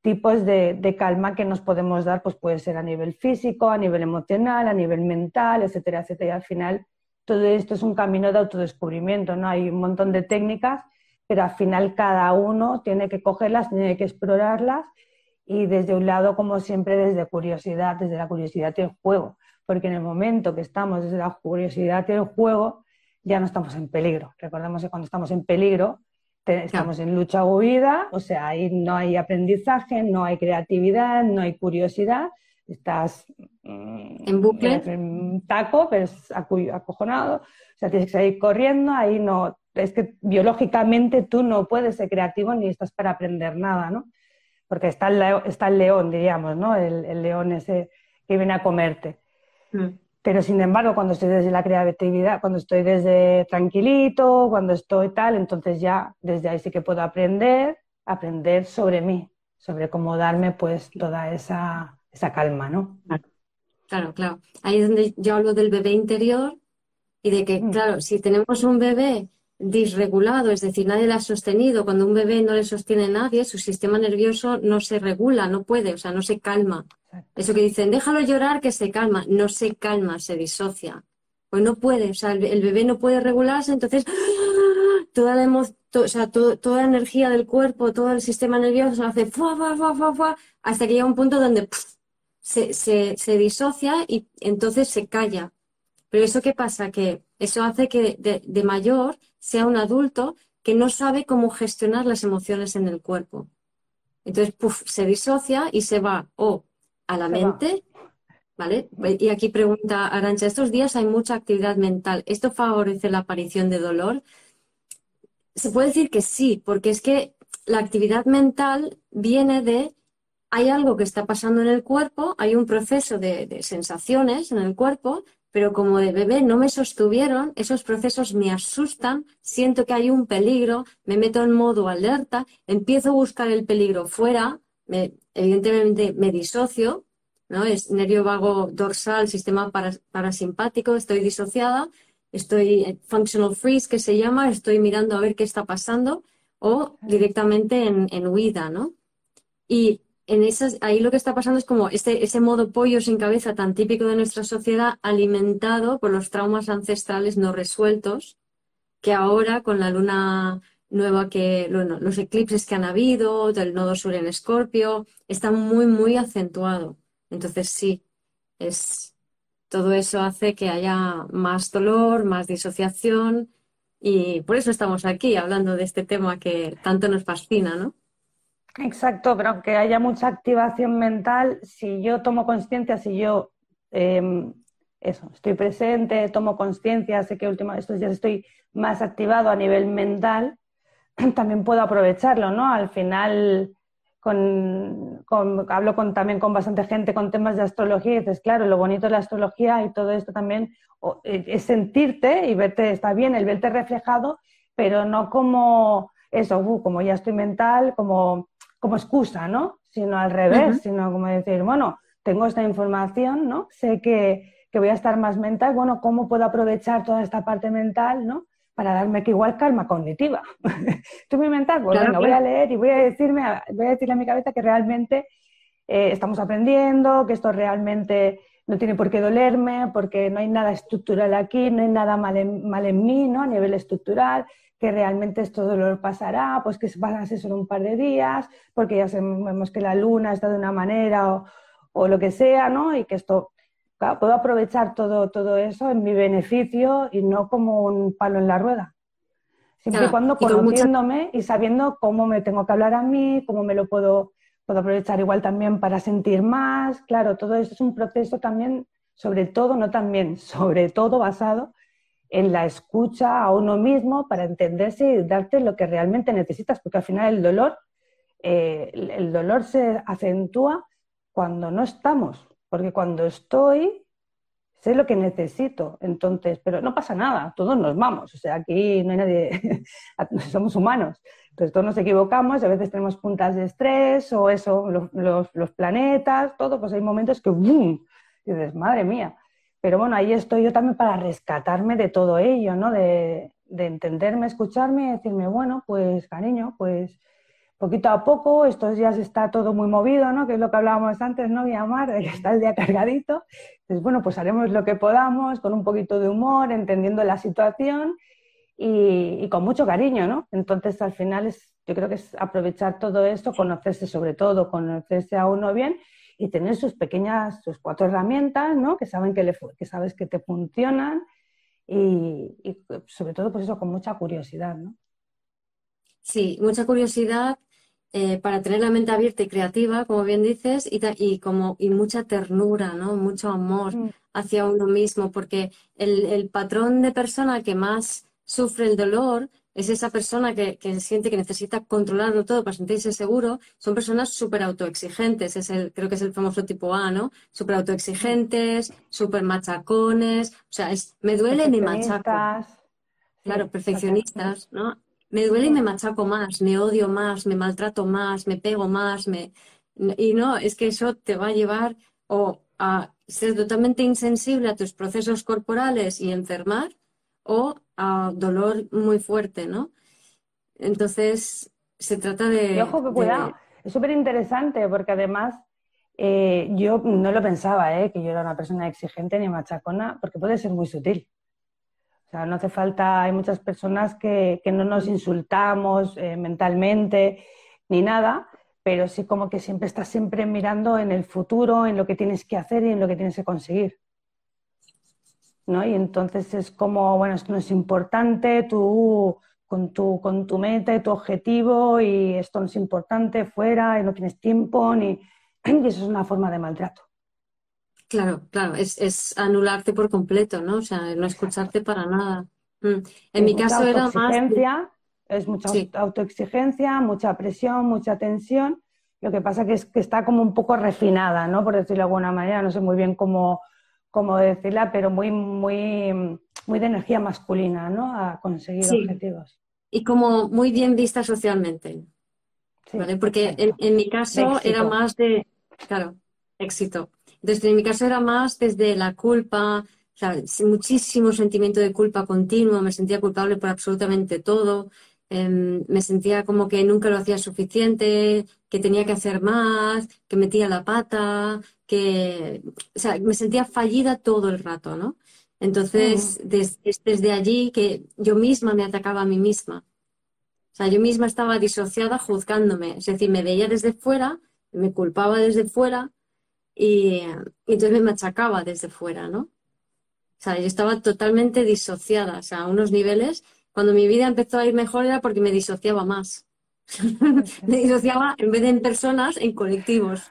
tipos de, de, calma que nos podemos dar, pues puede ser a nivel físico, a nivel emocional, a nivel mental, etcétera, etcétera. Y al final todo esto es un camino de autodescubrimiento, ¿no? Hay un montón de técnicas, pero al final cada uno tiene que cogerlas, tiene que explorarlas y desde un lado, como siempre, desde curiosidad, desde la curiosidad y el juego, porque en el momento que estamos desde la curiosidad y el juego, ya no estamos en peligro. Recordemos que cuando estamos en peligro, estamos en lucha o huida, o sea, ahí no hay aprendizaje, no hay creatividad, no hay curiosidad, estás mm, en bucle, en taco, pero es acojonado, o sea, tienes que salir corriendo, ahí no, es que biológicamente tú no puedes ser creativo ni estás para aprender nada, ¿no? Porque está el, está el león, diríamos, ¿no? El, león ese que viene a comerte. Mm. Pero sin embargo, cuando estoy desde la creatividad, cuando estoy desde tranquilito, cuando estoy tal, entonces ya desde ahí sí que puedo aprender, aprender sobre mí, sobre cómo darme pues toda esa, esa calma, ¿no? Claro, claro. Ahí es donde yo hablo del bebé interior y de que, mm. claro, si tenemos un bebé disregulado, es decir, nadie la ha sostenido, cuando un bebé no le sostiene nadie, su sistema nervioso no se regula, no puede, o sea, no se calma. Eso que dicen, déjalo llorar que se calma, no se calma, se disocia. Pues no puede, o sea, el, bebé no puede regularse, entonces toda la, o sea, toda la energía del cuerpo, todo el sistema nervioso hace fuá, hasta que llega un punto donde se, se, disocia y entonces se calla. Pero eso qué pasa? Que eso hace que de, mayor sea un adulto que no sabe cómo gestionar las emociones en el cuerpo. Entonces, se disocia y se va o a la mente, ¿vale? Y aquí pregunta Arancha, estos días hay mucha actividad mental. ¿Esto favorece la aparición de dolor? Se puede decir que sí, porque es que la actividad mental viene de hay algo que está pasando en el cuerpo, hay un proceso de, sensaciones en el cuerpo, pero como de bebé no me sostuvieron, esos procesos me asustan, siento que hay un peligro, me meto en modo alerta, empiezo a buscar el peligro fuera, evidentemente me disocio, ¿no? Es nervio vago dorsal, sistema parasimpático, estoy disociada, estoy functional freeze que se llama, estoy mirando a ver qué está pasando o directamente en, en huida, ¿no? Y en esas, ahí lo que está pasando es como este, ese modo pollo sin cabeza tan típico de nuestra sociedad, alimentado por los traumas ancestrales no resueltos, que ahora con la luna nueva que, los eclipses que han habido, del nodo sur en Escorpio, está muy, muy acentuado. Entonces sí, es, todo eso hace que haya más dolor, más disociación, y por eso estamos aquí hablando de este tema que tanto nos fascina, ¿no? Exacto, pero aunque haya mucha activación mental, si yo tomo conciencia, si yo em, eso, estoy presente, tomo conciencia, sé que últimos estos estoy más activado a nivel mental, (clears throat) también puedo aprovecharlo, ¿no? Al final con, hablo con, también con bastante gente con temas de astrología y dices, claro, lo bonito de la astrología y todo esto también e, es sentirte y verte, está bien el verte reflejado, pero no como eso, uh, como ya estoy mental, como como excusa, ¿no? Sino al revés, sino como decir, bueno, tengo esta información, ¿no? Sé que, voy a estar más mental, bueno, ¿cómo puedo aprovechar toda esta parte mental, ¿no? Para darme que igual calma cognitiva. (laughs) Estoy muy mental, pues bueno, voy a leer y voy a decirme, voy a decirle a mi cabeza que realmente eh, estamos aprendiendo, que esto realmente no tiene por qué dolerme, porque no hay nada estructural aquí, no hay nada mal en, mal en mí, ¿no? A nivel estructural, que realmente esto dolor pasará, pues que van a ser solo un par de días, porque ya sabemos que la luna está de una manera o, lo que sea, ¿no? Y que esto, puedo aprovechar todo, todo eso en mi beneficio y no como un palo en la rueda. Siempre y cuando conociéndome y sabiendo cómo me tengo que hablar a mí, cómo me lo puedo, puedo aprovechar igual también para sentir más. Claro, todo esto es un proceso también, sobre todo, no también, (laughs) sobre todo basado en la escucha a uno mismo para entenderse y darte lo que realmente necesitas, porque al final el dolor, eh, el dolor se acentúa cuando no estamos, porque cuando estoy sé lo que necesito, entonces, pero no pasa nada, todos nos vamos, o sea, aquí no hay nadie, (laughs) somos humanos, entonces todos nos equivocamos, a veces tenemos puntas de estrés o eso, los, los, planetas, todo, pues hay momentos que. Y dices, madre mía, pero bueno, ahí estoy yo también para rescatarme de todo ello, ¿no? De, entenderme, escucharme y decirme, bueno, pues cariño, pues poquito a poco, estos días está todo muy movido, ¿no? Que es lo que hablábamos antes, ¿no? Y amar, que está el día cargadito. Entonces, bueno, pues haremos lo que podamos, con un poquito de humor, entendiendo la situación y, y, con mucho cariño, ¿no? Entonces, al final, es, yo creo que es aprovechar todo esto, conocerse sobre todo, conocerse a uno bien y tener sus pequeñas, sus cuatro herramientas, ¿no? Que, saben que, le, que sabes que te funcionan y, sobre todo, pues eso, con mucha curiosidad, ¿no? Sí, mucha curiosidad eh, para tener la mente abierta y creativa, como bien dices, y, y, como, y mucha ternura, ¿no? Mucho amor mm. hacia uno mismo, porque el, el patrón de persona que más sufre el dolor es esa persona que, siente que necesita controlarlo todo para sentirse seguro, son personas súper autoexigentes, es el, creo que es el famoso tipo A, ¿no? Súper autoexigentes, súper machacones, o sea, es, me duele y me machaco. Claro, perfeccionistas, ¿no? Me duele y me machaco más, me odio más, me maltrato más, me pego más, me... Y no, es que eso te va a llevar o a ser totalmente insensible a tus procesos corporales y enfermar, o a dolor muy fuerte, ¿no? Entonces, se trata de... Y ojo, que cuidado, es súper interesante porque además eh, yo no lo pensaba, ¿eh? que yo era una persona exigente ni machacona, porque puede ser muy sutil. O sea, no hace falta, hay muchas personas que, no nos insultamos eh, mentalmente ni nada, pero sí como que siempre estás siempre mirando en el futuro, en lo que tienes que hacer y en lo que tienes que conseguir. ¿No? Y entonces es como, bueno, esto no es importante, tú con tu, con tu meta y tu objetivo y esto no es importante, fuera, y no tienes tiempo, ni... (clears throat) y eso es una forma de maltrato. Claro, claro, es, anularte por completo, ¿no? O sea, no escucharte para nada. Mm. En mi caso era más... Es mucha autoexigencia, mucha presión, mucha tensión. Lo que pasa que es que está como un poco refinada, ¿no? Por decirlo de alguna manera, no sé muy bien cómo, como decirla, pero muy, muy, muy de energía masculina, ¿no? A conseguir objetivos. Y como muy bien vista socialmente. ¿vale? Porque en, mi caso era más de, claro, éxito. Desde en mi caso era más desde la culpa, o sea, muchísimo sentimiento de culpa continuo, me sentía culpable por absolutamente todo. Em, me sentía como que nunca lo hacía suficiente, que tenía que hacer más, que metía la pata, que, o sea, me sentía fallida todo el rato, ¿no? Entonces, desde allí que yo misma me atacaba a mí misma. O sea, yo misma estaba disociada juzgándome, es decir, me veía desde fuera, me culpaba desde fuera y, y entonces me machacaba desde fuera, ¿no? O sea, yo estaba totalmente disociada, o sea, a unos niveles cuando mi vida empezó a ir mejor era porque me disociaba más. (laughs) me disociaba en vez de en personas, en colectivos.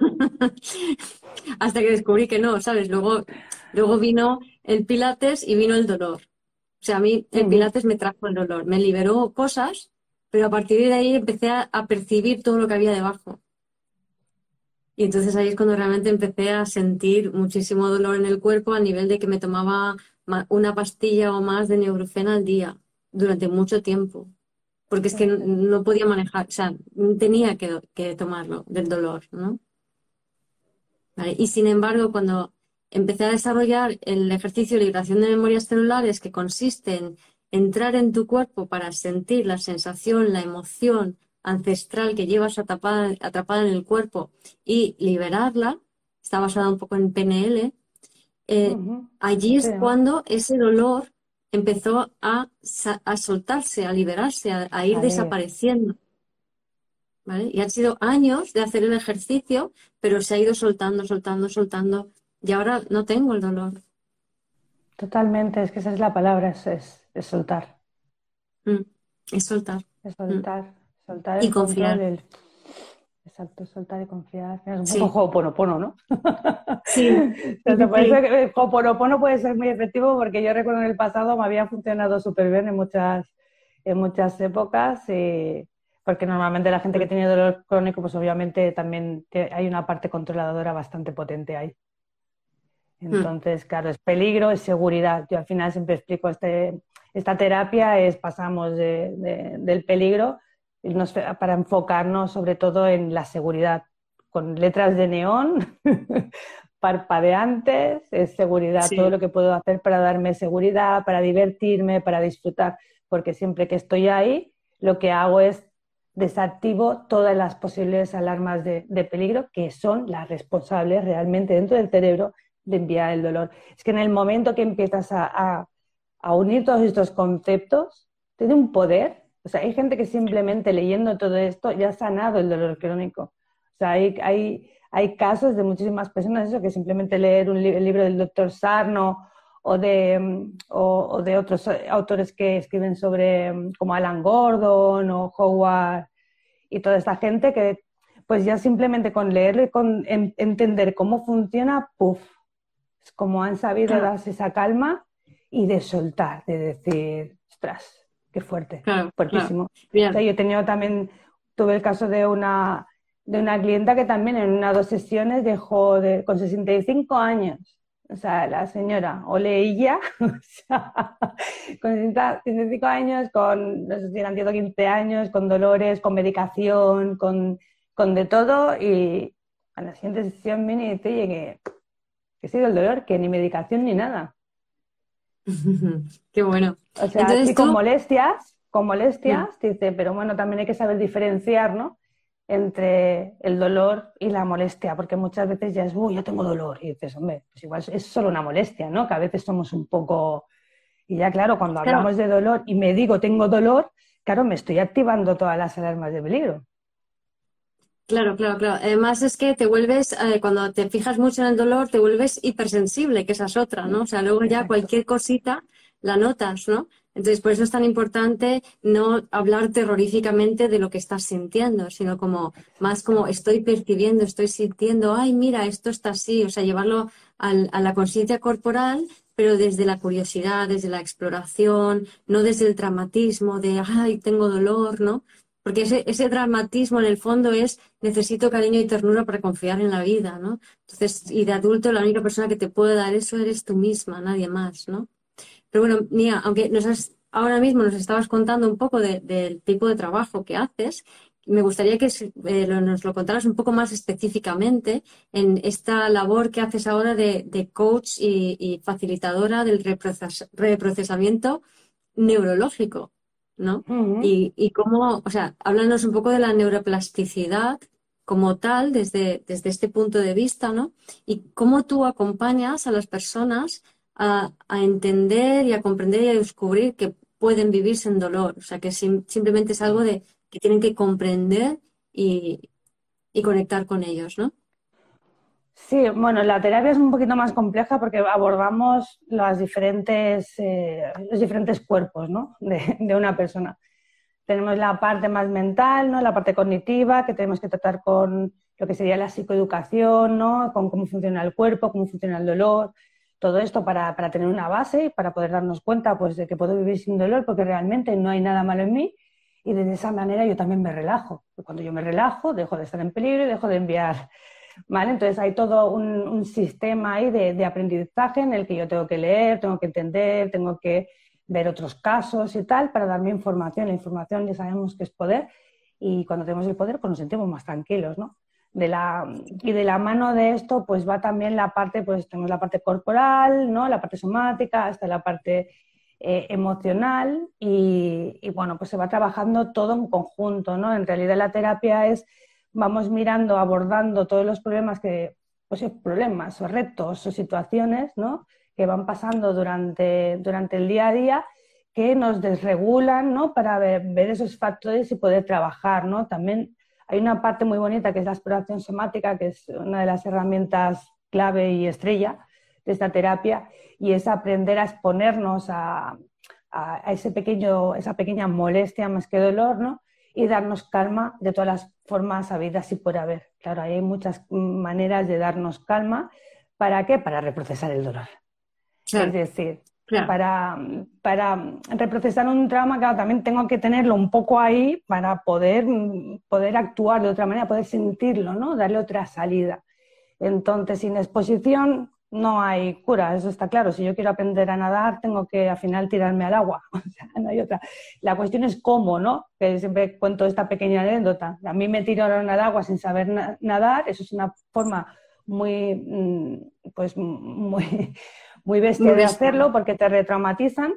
(laughs) Hasta que descubrí que no, ¿sabes? Luego, luego vino el pilates y vino el dolor. O sea, a mí el pilates me trajo el dolor, me liberó cosas, pero a partir de ahí empecé a, a percibir todo lo que había debajo. Y entonces ahí es cuando realmente empecé a sentir muchísimo dolor en el cuerpo a nivel de que me tomaba una pastilla o más de neurofena al día durante mucho tiempo, porque es que no, podía manejar, o sea, tenía que, tomarlo del dolor, ¿no? Y sin embargo, cuando empecé a desarrollar el ejercicio de liberación de memorias celulares, que consiste en entrar en tu cuerpo para sentir la sensación, la emoción ancestral que llevas atrapada, atrapada en el cuerpo y liberarla, está basada un poco en PNL, eh, allí es cuando ese dolor empezó a, soltarse, a liberarse, a, ir desapareciendo. Y han sido años de hacer el ejercicio, pero se ha ido soltando, soltando, soltando. Y ahora no tengo el dolor. Totalmente, es que esa es la palabra, es, soltar. Mm, es soltar. Es soltar, soltar y confiar. Exacto, soltar y confiar. Es un poco Ho'oponopono, ¿no? Sí. (laughs) Ho'oponopono puede ser muy efectivo porque yo recuerdo en el pasado me había funcionado súper bien en muchas, en muchas épocas, porque normalmente la gente que tiene dolor crónico, pues obviamente también hay una parte controladora bastante potente ahí. Hmm. Entonces, claro, es peligro, es seguridad. Yo al final siempre explico este, esta terapia, es pasamos del peligro para enfocarnos sobre todo en la seguridad, con letras de neón, (laughs) parpadeantes, es seguridad, todo lo que puedo hacer para darme seguridad, para divertirme, para disfrutar, porque siempre que estoy ahí, lo que hago es desactivo todas las posibles alarmas de, peligro que son las responsables realmente dentro del cerebro de enviar el dolor. Es que en el momento que empiezas a, a unir todos estos conceptos, tiene un poder o sea, hay gente que simplemente leyendo todo esto ya ha sanado el dolor crónico. O sea, hay, hay, hay casos de muchísimas personas eso, que simplemente leer un el libro del doctor Sarno o de, mm, o, de otros autores que escriben sobre, como Alan Gordon o Howard y toda esta gente que pues ya simplemente con leerlo y con entender cómo funciona, puff, es como han sabido darse esa calma y de soltar, de decir, ostras, qué fuerte, fuertísimo. yo he tenido también, tuve el caso de una, de una clienta que también en una dos sesiones dejó de, con 65 años o sea, la señora Oleilla, (laughs) o sea, con 65 años, con, no sé si eran 15 años, con dolores, con medicación, con, con de todo, y a la siguiente sesión viene y dice, oye, que, que sido el dolor, que ni medicación ni nada. (laughs) Qué bueno. O sea, Entonces, con molestias, con molestias, dice, pero bueno, también hay que saber diferenciar, ¿no? Entre el dolor y la molestia, porque muchas veces ya es, uy, yo tengo dolor, y dices, hombre, pues igual es solo una molestia, ¿no? Que a veces somos un poco... Y ya claro, cuando hablamos de dolor y me digo tengo dolor, claro, me estoy activando todas las alarmas de peligro. Claro, claro, claro. Además es que te vuelves, eh, cuando te fijas mucho en el dolor, te vuelves hipersensible, que esa es otra, ¿no? O sea, luego ya cualquier cosita la notas, ¿no? Entonces, por eso es tan importante no hablar terroríficamente de lo que estás sintiendo, sino como más como estoy percibiendo, estoy sintiendo, ay, mira, esto está así, o sea, llevarlo a la conciencia corporal, pero desde la curiosidad, desde la exploración, no desde el dramatismo de, ay, tengo dolor, ¿no? Porque ese, ese dramatismo en el fondo es necesito cariño y ternura para confiar en la vida, ¿no? Entonces, y de adulto la única persona que te puede dar eso eres tú misma, nadie más, ¿no? Pero bueno, Nia, aunque nos has, ahora mismo nos estabas contando un poco del tipo de trabajo que haces, me gustaría que eh, nos lo contaras un poco más específicamente en esta labor que haces ahora de, coach y, facilitadora del reprocesamiento neurológico, ¿no? y, y, cómo, o sea, háblanos un poco de la neuroplasticidad como tal desde, desde este punto de vista, ¿no? Y cómo tú acompañas a las personas a, entender y a comprender y a descubrir que pueden vivir sin dolor. O sea, que simplemente es algo de que tienen que comprender y, conectar con ellos, ¿no? Sí, bueno, la terapia es un poquito más compleja porque abordamos las diferentes, eh, los diferentes cuerpos ¿no? de, de, una persona. Tenemos la parte más mental, ¿no? la parte cognitiva, que tenemos que tratar con lo que sería la psicoeducación, ¿no? con cómo funciona el cuerpo, cómo funciona el dolor, todo esto para, para, tener una base para poder darnos cuenta pues, de que puedo vivir sin dolor porque realmente no hay nada malo en mí y de esa manera yo también me relajo. Cuando yo me relajo, dejo de estar en peligro y dejo de enviar. (laughs) ¿vale? Entonces hay todo un, un sistema ahí de, de, aprendizaje en el que yo tengo que leer, tengo que entender, tengo que ver otros casos y tal para darme información. La información ya sabemos que es poder y cuando tenemos el poder pues nos sentimos más tranquilos, ¿no? De la, y de la mano de esto, pues va también la parte, pues tenemos la parte corporal, ¿no? La parte somática, hasta la parte eh, emocional y, bueno, pues se va trabajando todo en conjunto, ¿no? En realidad la terapia es, vamos mirando, abordando todos los problemas que, pues problemas o retos o situaciones, ¿no? Que van pasando durante, durante el día a día que nos desregulan, ¿no? Para ver, ver esos factores y poder trabajar, ¿no? También hay una parte muy bonita que es la exploración somática, que es una de las herramientas clave y estrella de esta terapia, y es aprender a exponernos a, ese pequeño, esa pequeña molestia más que dolor, ¿no? Y darnos calma de todas las formas habidas y por haber. Claro, hay muchas maneras de darnos calma. ¿Para qué? Para reprocesar el dolor. Es decir, para, para reprocesar un trauma, claro, también tengo que tenerlo un poco ahí para poder, poder actuar de otra manera, poder sentirlo, ¿no? Darle otra salida. Entonces, sin exposición no hay cura, eso está claro. Si yo quiero aprender a nadar, tengo que al final tirarme al agua. (laughs) O sea, no hay otra. La cuestión es cómo, ¿no? Que siempre cuento esta pequeña anécdota. A mí me tiraron al agua sin saber nadar, eso es una forma muy, mm, pues, muy muy bestia de hacerlo porque te retraumatizan.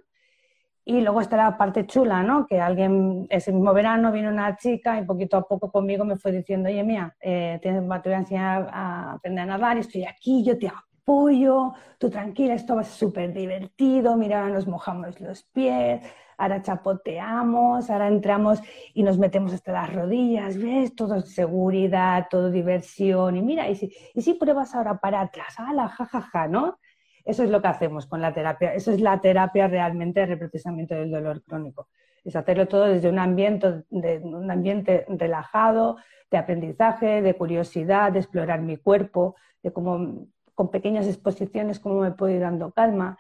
Y luego está la parte chula, ¿no? Que alguien, ese mismo verano vino una chica y poquito a poco conmigo me fue diciendo, oye, mía, eh, te, voy a enseñar a aprender a nadar, estoy aquí, yo te apoyo, tú tranquila, esto va a ser súper divertido, mira, nos mojamos los pies, ahora chapoteamos, ahora entramos y nos metemos hasta las rodillas, ¿ves? Todo seguridad, todo diversión, y mira, y si, y si pruebas ahora para atrás, ¡hala, jajaja!, ¿no? Eso es lo que hacemos con la terapia. Eso es la terapia realmente de reprocesamiento del dolor crónico. Es hacerlo todo desde un ambiente, un ambiente relajado, de aprendizaje, de curiosidad, de explorar mi cuerpo, de cómo con pequeñas exposiciones cómo me puedo ir dando calma.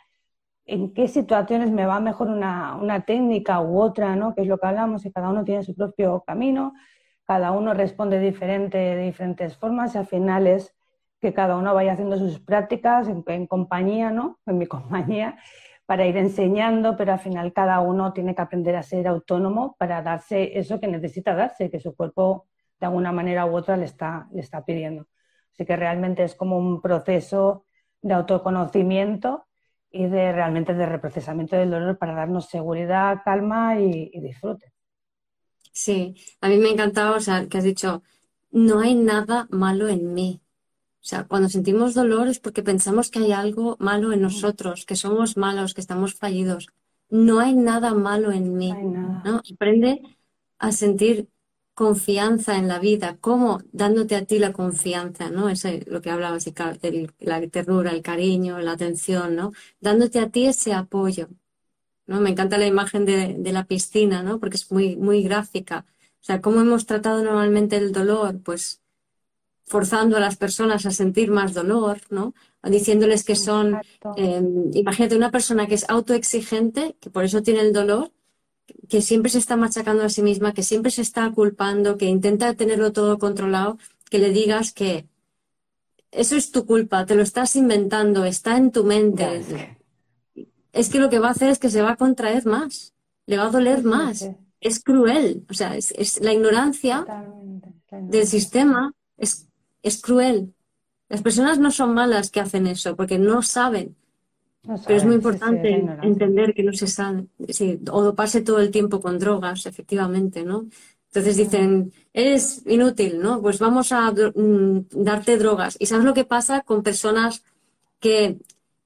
en qué situaciones me va mejor una, una, técnica u otra, ¿no? Que es lo que hablamos, y cada uno tiene su propio camino, cada uno responde diferente, de diferentes formas, y al final es que cada uno vaya haciendo sus prácticas en, compañía, ¿no? En mi (laughs) compañía, para ir enseñando, pero al final cada uno tiene que aprender a ser autónomo para darse eso que necesita darse, que su cuerpo de alguna manera u otra le está, le está pidiendo. Así que realmente es como un proceso de autoconocimiento y de realmente de reprocesamiento del dolor para darnos seguridad, calma y, disfrute. Sí, a mí me ha encantado, o sea, que has dicho, no hay nada malo en mí. O sea, cuando sentimos dolor es porque pensamos que hay algo malo en nosotros, que somos malos, que estamos fallidos. No hay nada malo en mí. No Aprende a sentir confianza en la vida, cómo dándote a ti la confianza, ¿no? Eso es lo que hablabas, de la ternura, el cariño, la atención, ¿no? Dándote a ti ese apoyo, ¿no? Me encanta la imagen de, de, la piscina, ¿no? Porque es muy, muy gráfica. O sea, ¿cómo hemos tratado normalmente el dolor? Pues forzando a las personas a sentir más dolor, ¿no? Diciéndoles que son, eh, imagínate una persona que es autoexigente, que por eso tiene el dolor, que siempre se está machacando a sí misma, que siempre se está culpando, que intenta tenerlo todo controlado, que le digas que eso es tu culpa, te lo estás inventando, está en tu mente. Es que lo que va a hacer es que se va a contraer más, le va a doler más. Es cruel, o sea, es, la, ignorancia del sistema es, es cruel. Las personas no son malas que hacen eso porque no saben pero es muy importante entender que no se sabe, o doparse todo el tiempo con drogas, efectivamente, ¿no? Entonces dicen, eres inútil, ¿no? Pues vamos a mm, darte drogas. ¿Y sabes lo que pasa con personas que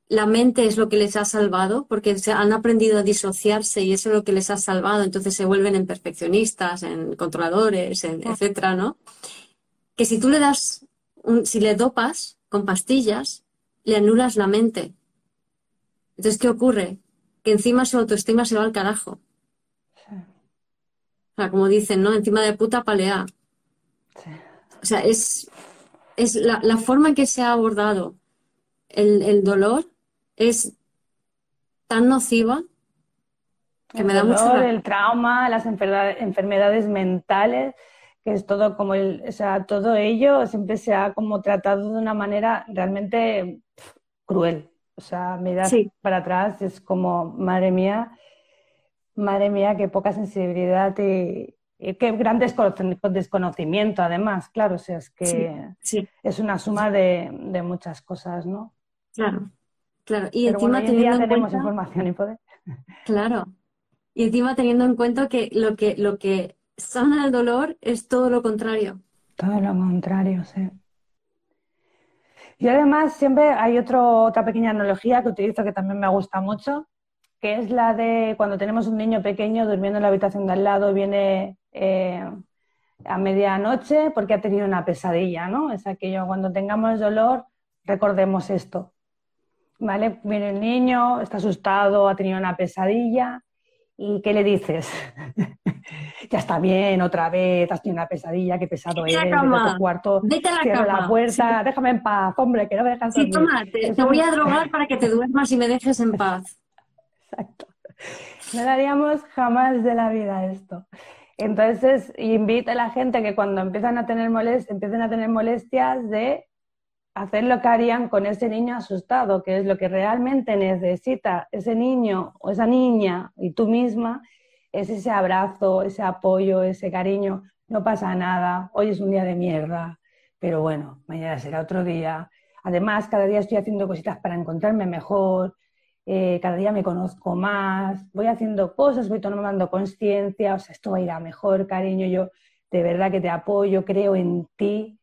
la mente es lo que les ha salvado? Porque se han aprendido a disociarse y eso es lo que les ha salvado. Entonces se vuelven en perfeccionistas, en controladores, en, etcétera, ¿no? Que si tú le das, si le dopas con pastillas, le anulas la mente entonces, ¿qué ocurre? Que encima su autoestima se va al carajo. O sea, como dicen, ¿no? Encima de puta palea. O sea, es, es la, forma en que se ha abordado el, dolor es tan nociva que el me da dolor, El trauma, las enfermedades, enfermedades mentales, que es todo como el, o sea, todo ello siempre se ha como tratado de una manera realmente cruel. O sea, mirar para atrás es como, madre mía, madre mía, qué poca sensibilidad y, qué gran desconocimiento además, claro, o sea, es que es una suma de, muchas cosas, ¿no? Claro, claro. Y encima teniendo en tenemos información y poder. Claro. Y encima teniendo en cuenta que lo que, lo que sana el dolor es todo lo contrario. Todo lo contrario, sí. Y además siempre hay otra pequeña analogía que utilizo que también me gusta mucho, que es la de cuando tenemos un niño pequeño durmiendo en la habitación de al lado, viene eh, a medianoche porque ha tenido una pesadilla, ¿no? Es aquello, cuando tengamos dolor, recordemos esto. ¿Vale? Viene el niño, está asustado, ha tenido una pesadilla, ¿y qué le dices? (laughs) ya está bien, otra vez, has tenido una pesadilla, qué pesado es, tu cuarto, vete a la, cierra la puerta, déjame en paz, hombre, que no me dejas Sí, toma, te, voy a drogar para que te duermas y me dejes en paz. (laughs) Exacto. No daríamos jamás de la vida esto. Entonces, invita a la gente que cuando empiezan a tener molestias, empiecen a tener molestias de hacer lo que harían con ese niño asustado, que es lo que realmente necesita ese niño o esa niña y tú misma, es ese abrazo, ese apoyo, ese cariño. No pasa nada, hoy es un día de mierda, pero bueno, mañana será otro día. Además, cada día estoy haciendo cositas para encontrarme mejor, eh, cada día me conozco más, voy haciendo cosas, voy tomando conciencia, o sea, esto va a ir a mejor, cariño, yo de verdad que te apoyo, creo en ti,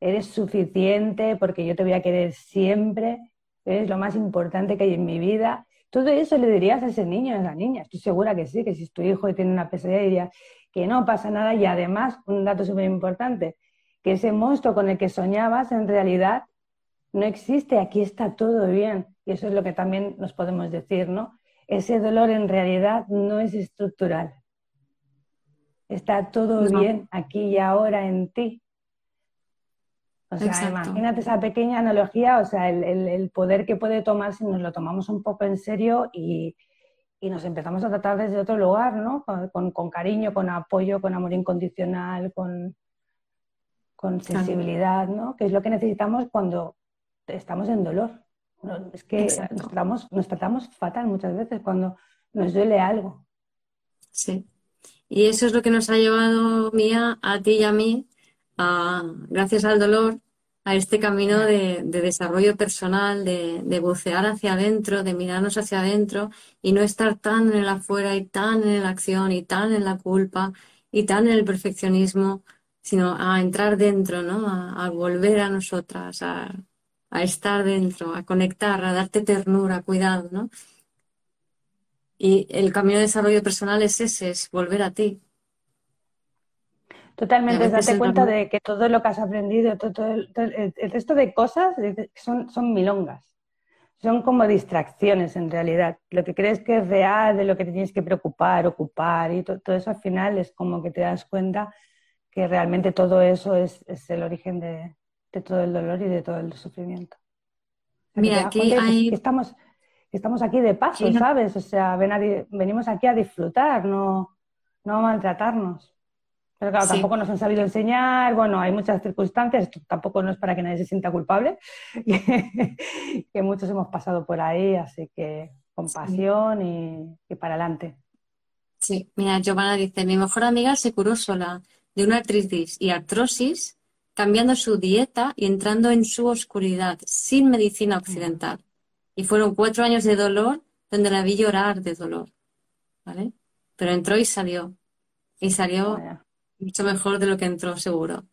eres suficiente porque yo te voy a querer siempre, eres lo más importante que hay en mi vida todo eso le dirías a ese niño, a esa niña. Estoy segura que sí, que si tu hijo tiene una pesadilla dirías que no pasa nada y además, un dato súper importante, que ese monstruo con el que soñabas en realidad no existe, aquí está todo bien. Y eso es lo que también nos podemos decir, ¿no? Ese dolor en realidad no es estructural. Está todo bien aquí y ahora en ti. O sea, imagínate esa pequeña analogía, o sea, el, poder que puede tomar si nos lo tomamos un poco en serio y, nos empezamos a tratar desde otro lugar, ¿no? Con, cariño, con apoyo, con amor incondicional, con, con sensibilidad, ¿no? Que es lo que necesitamos cuando estamos en dolor. es que nos tratamos, nos tratamos fatal muchas veces cuando nos duele algo. Sí. Y eso es lo que nos ha llevado, Mía, a ti y a mí, gracias al dolor, a este camino de, desarrollo personal, de, bucear hacia adentro, de mirarnos hacia adentro y no estar tan en el afuera y tan en la acción y tan en la culpa y tan en el perfeccionismo, sino a entrar dentro, ¿no? A, volver a nosotras, a, a, estar dentro, a conectar, a darte ternura, cuidado, ¿no? Y el camino de desarrollo personal es ese, es volver a ti. Totalmente, date cuenta de que todo lo que has aprendido, todo, el, resto de cosas son, son milongas. Son como distracciones en realidad. Lo que crees que es real, de lo que te tienes que preocupar, ocupar y todo eso al final es como que te das cuenta que realmente todo eso es, el origen de, todo el dolor y de todo el sufrimiento. Mira, aquí hay... Estamos, estamos aquí de paso, ¿sabes? O sea, venimos aquí a disfrutar, no, no a maltratarnos. Pero claro, tampoco nos han sabido enseñar, bueno, hay muchas circunstancias, esto tampoco no es para que nadie se sienta culpable, (laughs) que, muchos hemos pasado por ahí, así que compasión y, y, para adelante. Sí, mira, Giovanna dice, mi mejor amiga se curó sola de una artritis y artrosis, cambiando su dieta y entrando en su oscuridad, sin medicina occidental. Y fueron cuatro años de dolor donde la vi llorar de dolor. ¿Vale? Pero entró y salió. Y salió mucho mejor de lo que entró, seguro.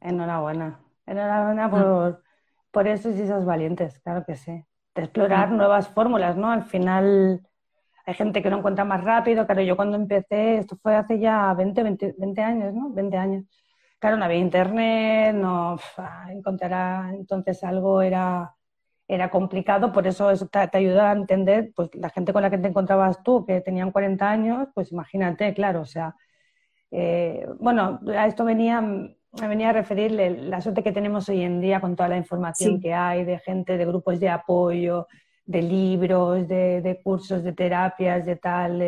Enhorabuena. Enhorabuena por, por esos y esos valientes, claro que sí. De explorar nuevas fórmulas, ¿no? Al final hay gente que lo encuentra más rápido. Claro, yo cuando empecé, esto fue hace ya 20, 20, 20 años, ¿no? 20 años. Claro, no había internet, no encontrar entonces algo era era complicado, por eso eso te, ayuda a entender, pues la gente con la que te encontrabas tú, que tenían 40 años, pues imagínate, claro, o sea, eh, bueno, a esto venía, me venía a referir la suerte que tenemos hoy en día con toda la información que hay de gente, de grupos de apoyo, de libros, de, cursos, de terapias, de tal,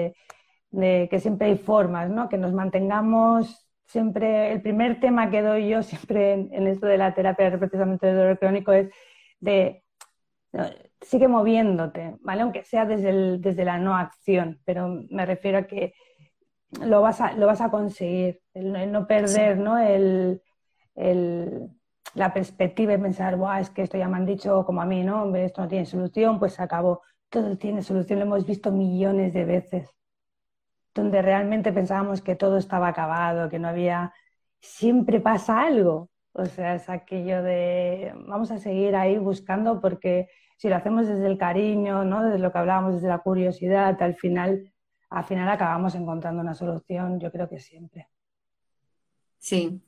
de, que siempre hay formas, ¿no? Que nos mantengamos siempre, el primer tema que doy yo siempre en, en esto de la terapia precisamente de dolor crónico es de sigue moviéndote, ¿vale? Aunque sea desde, desde la no acción, pero me refiero a que lo vas a, lo vas a conseguir, el, no perder ¿no? El, la perspectiva y pensar, Buah, es que esto ya me han dicho como a mí, ¿no? Esto no tiene solución, pues se acabó. Todo tiene solución, lo hemos visto millones de veces, donde realmente pensábamos que todo estaba acabado, que no había... Siempre pasa algo, o sea, es aquello de vamos a seguir ahí buscando porque si lo hacemos desde el cariño, ¿no? desde lo que hablábamos, desde la curiosidad, al final, al final acabamos encontrando una solución, yo creo que siempre. Sí,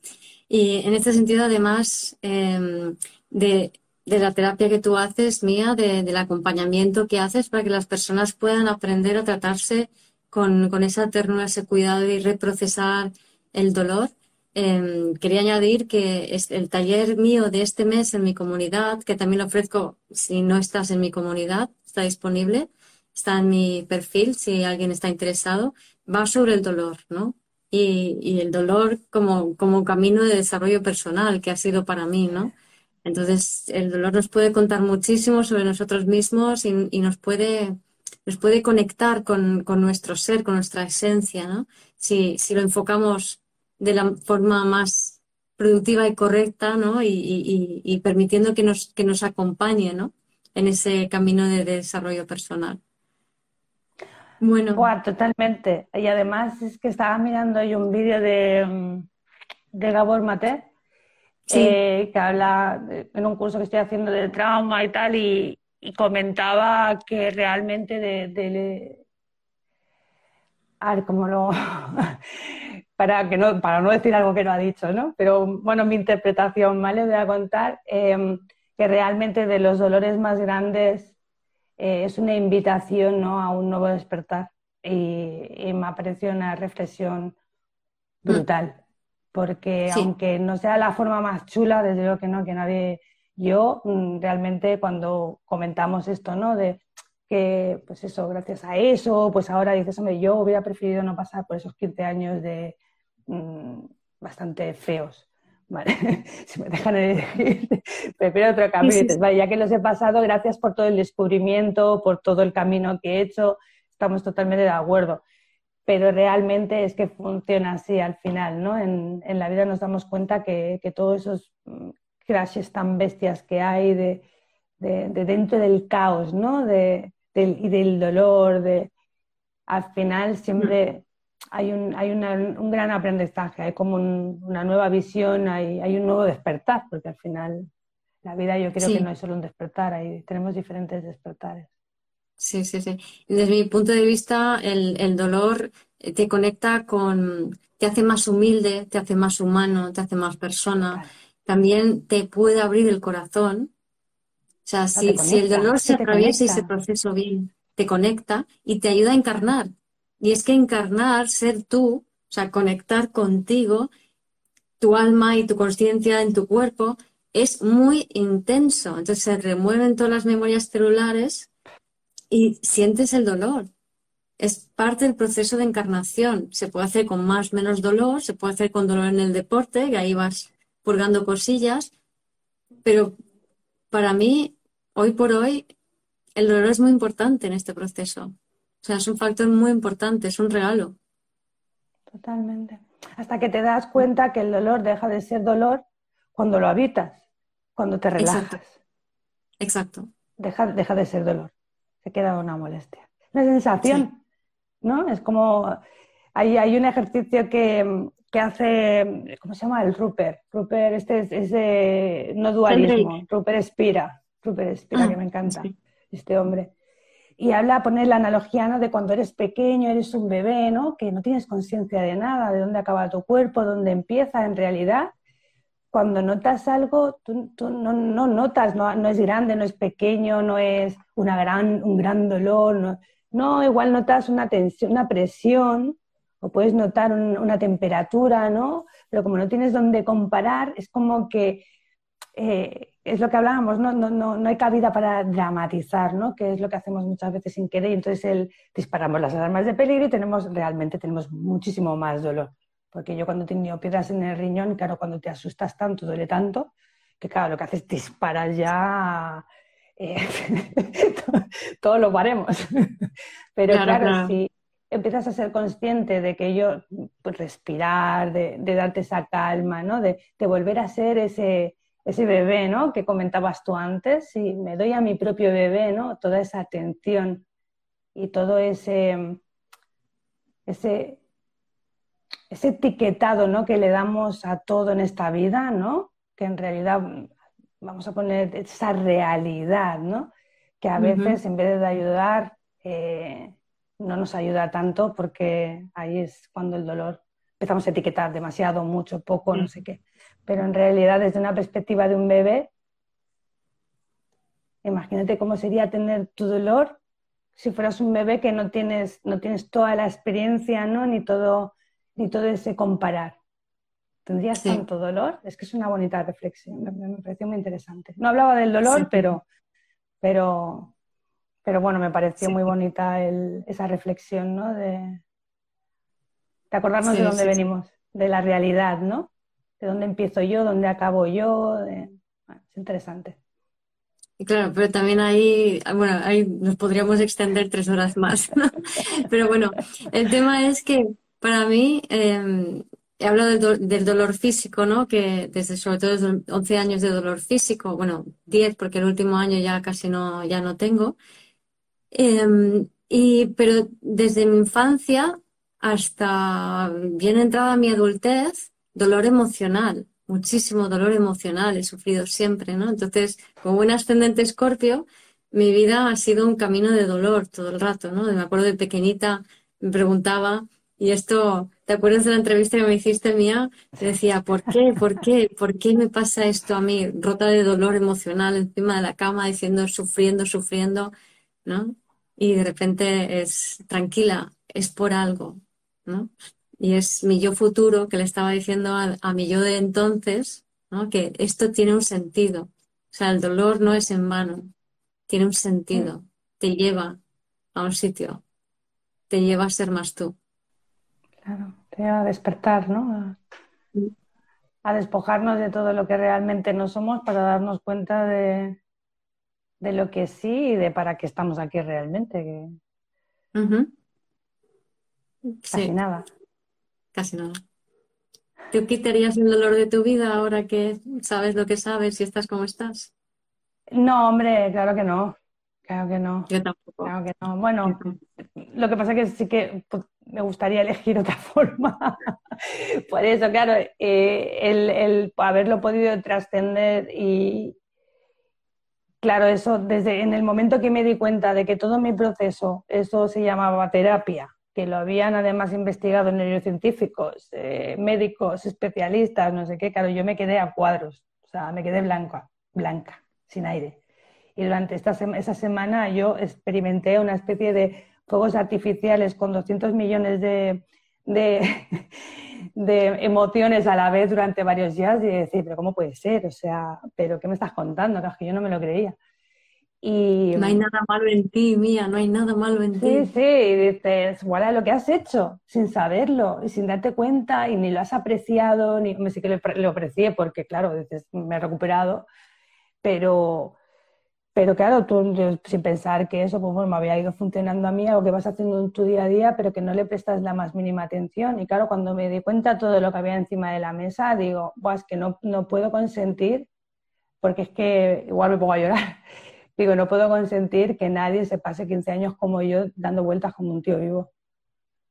y en este sentido, además em, de, la terapia que tú haces, Mía, del acompañamiento que haces para que las personas puedan aprender a tratarse con, con esa ternura, ese cuidado y reprocesar el dolor, Em, quería añadir que es el taller mío de este mes en mi comunidad, que también lo ofrezco si no estás en mi comunidad, está disponible, está en mi perfil si alguien está interesado, va sobre el dolor, ¿no? Y, el dolor como, como camino de desarrollo personal que ha sido para mí, ¿no? Entonces, el dolor nos puede contar muchísimo sobre nosotros mismos y, nos, puede, nos puede conectar con, con, nuestro ser, con nuestra esencia, ¿no? Si, si lo enfocamos de la forma más productiva y correcta, ¿no? Y, permitiendo que nos, que nos acompañe, ¿no? En ese camino de desarrollo personal. Bueno. totalmente. Y además es que estaba mirando yo un vídeo de, de Gabor Maté, eh, que habla en un curso que estoy haciendo de trauma y tal, y, comentaba que realmente de, de, a ver, cómo lo (laughs) para, que no, para no decir algo que no ha dicho, ¿no? Pero bueno, mi interpretación, ¿vale? Voy a contar em, que realmente de los dolores más grandes eh, es una invitación ¿no? a un nuevo despertar y, me ha parecido una reflexión brutal, porque aunque no sea la forma más chula, desde luego que no, que nadie, yo mm, realmente cuando comentamos esto, ¿no? De que, pues eso, gracias a eso, pues ahora dices, hombre, yo hubiera preferido no pasar por esos 15 años de mm, bastante feos. Vale, (laughs) si me dejan elegir, (laughs) prefiero otro camino. Vale, ya que los he pasado, gracias por todo el descubrimiento, por todo el camino que he hecho, estamos totalmente de acuerdo pero realmente es que funciona así al final, ¿no? En, la vida nos damos cuenta que, todos esos mm, crashes tan bestias que hay de, dentro del caos, ¿no? De, y del dolor, de, al final siempre hay un, hay un gran aprendizaje, hay como una nueva visión, hay, hay, un nuevo despertar, porque al final la vida yo creo que no es solo un despertar, hay, tenemos diferentes despertares. Sí, sí, sí. Desde mi punto de vista, el, dolor eh, te conecta con, te hace más humilde, te hace más humano, te hace más persona. También te puede abrir el corazón. O sea, si, el dolor se atraviesa y ese proceso bien, te conecta y te ayuda a encarnar. Y es que encarnar, ser tú, o sea, conectar contigo, tu alma y tu conciencia en tu cuerpo, es muy intenso. Entonces se remueven todas las memorias celulares y sientes el dolor. Es parte del proceso de encarnación. Se puede hacer con más menos dolor, se puede hacer con dolor en el deporte, que ahí vas purgando cosillas, pero para mí, hoy por hoy, el dolor es muy importante en este proceso. O sea, es un factor muy importante, es un regalo. Totalmente. Hasta que te das cuenta que el dolor deja de ser dolor cuando lo habitas, cuando te relajas. Exacto. Deja, deja de ser dolor se queda una molestia. Una sensación, ¿no? Es como, hay, hay un ejercicio que, que, hace, ¿cómo se llama? El Rupert. Rupert, este es, de no dualismo. Rupert Espira. Rupert Espira, ah, que me encanta, este hombre. Y habla, pone la analogía ¿no? de cuando eres pequeño, eres un bebé, ¿no? que no tienes conciencia de nada, de dónde acaba tu cuerpo, dónde empieza en realidad cuando notas algo, tú, no, notas, no, es grande, no es pequeño, no es una gran, un gran dolor, no, igual notas una tensión, una presión, o puedes notar una temperatura, ¿no? Pero como no tienes dónde comparar, es como que eh, es lo que hablábamos, ¿no? No, no, no hay cabida para dramatizar, ¿no? Que es lo que hacemos muchas veces sin querer, y entonces el, disparamos las alarmas de peligro y tenemos, realmente tenemos muchísimo más dolor. Porque yo cuando he tenido piedras en el riñón, claro, cuando te asustas tanto, duele tanto, que claro, lo que haces es disparar ya eh, (laughs) todos lo paremos. Pero claro, si empiezas a ser consciente de que yo, pues respirar, de, darte esa calma, ¿no? De, volver a ser ese, ese bebé, ¿no? Que comentabas tú antes, si me doy a mi propio bebé, ¿no? Toda esa atención y todo ese, ese, ese etiquetado ¿no? que le damos a todo en esta vida, ¿no? que en realidad vamos a poner esa realidad, ¿no? que a veces en vez de ayudar eh, no nos ayuda tanto porque ahí es cuando el dolor empezamos a etiquetar demasiado, mucho, poco, no sé qué. Pero en realidad desde una perspectiva de un bebé, imagínate cómo sería tener tu dolor si fueras un bebé que no tienes, no tienes toda la experiencia, ¿no? Ni todo ni todo ese comparar. ¿Tendrías tanto dolor? Es que es una bonita reflexión, me, pareció muy interesante. No hablaba del dolor, pero, pero, pero bueno, me pareció muy bonita esa reflexión, ¿no? De, de acordarnos de dónde venimos, de la realidad, ¿no? De dónde empiezo yo, dónde acabo yo. es interesante. Y claro, pero también ahí, bueno, ahí nos podríamos extender tres horas más. (laughs) pero bueno, el tema es que para mí, em, he hablado del, dolor físico, ¿no? Que desde sobre todo desde 11 años de dolor físico, bueno, 10 porque el último año ya casi no, ya no tengo. Em, y, pero desde mi infancia hasta bien entrada mi adultez, dolor emocional, muchísimo dolor emocional he sufrido siempre, ¿no? Entonces, como buen ascendente escorpio, mi vida ha sido un camino de dolor todo el rato, ¿no? Me acuerdo de pequeñita, me preguntaba, y esto, ¿te acuerdas de la entrevista que me hiciste mía? Te decía, ¿por qué? ¿Por qué? ¿Por qué me pasa esto a mí? Rota de dolor emocional encima de la cama, diciendo, sufriendo, sufriendo, ¿no? Y de repente es tranquila, es por algo, ¿no? Y es mi yo futuro que le estaba diciendo a, mi yo de entonces, que esto tiene un sentido. O sea, el dolor no es en vano, tiene un sentido, mm. te lleva a un sitio, te lleva a ser más tú. Claro, te lleva a despertar, ¿no? Mm. A, despojarnos de todo lo que realmente no somos para darnos cuenta de, lo que sí y de para qué estamos aquí realmente. Casi nada. Casi nada. ¿Tú quitarías el dolor de tu vida ahora que sabes lo que sabes y estás como estás? No, hombre, claro que no. Claro que no. Yo tampoco. Claro que no. Bueno, lo que pasa es que sí que pues, me gustaría elegir otra (laughs) forma. Por eso, claro, eh, el, el, haberlo podido trascender y, claro, eso desde en el momento que me di cuenta de que todo mi proceso, eso se llamaba terapia, que lo habían además investigado neurocientíficos, eh, médicos, especialistas, no sé qué, claro, yo me quedé a cuadros, o sea, me quedé blanca, blanca, sin aire. Y durante esta esa semana yo experimenté una especie de fuegos artificiales con 200 millones de, (laughs) de, emociones a la vez durante varios días y decir, pero ¿cómo puede ser? O sea, ¿pero qué me estás contando? que yo no me lo creía. Y, no hay nada malo en ti, mía, no hay nada malo en ti. Sí, sí, y dices, voilà, lo que has hecho, sin saberlo y sin darte cuenta y ni lo has apreciado, ni me sí que lo, aprecié porque, claro, dices, me he recuperado, pero, pero claro, tú sin pensar que eso pues, me había ido funcionando a mí, algo que vas haciendo en tu día a día, pero que no le prestas la más mínima atención. Y claro, cuando me di cuenta de todo lo que había encima de la mesa, digo, es que no, no puedo consentir, porque es que igual me pongo a llorar Digo, no puedo consentir que nadie se pase 15 años como yo dando vueltas como un tío vivo.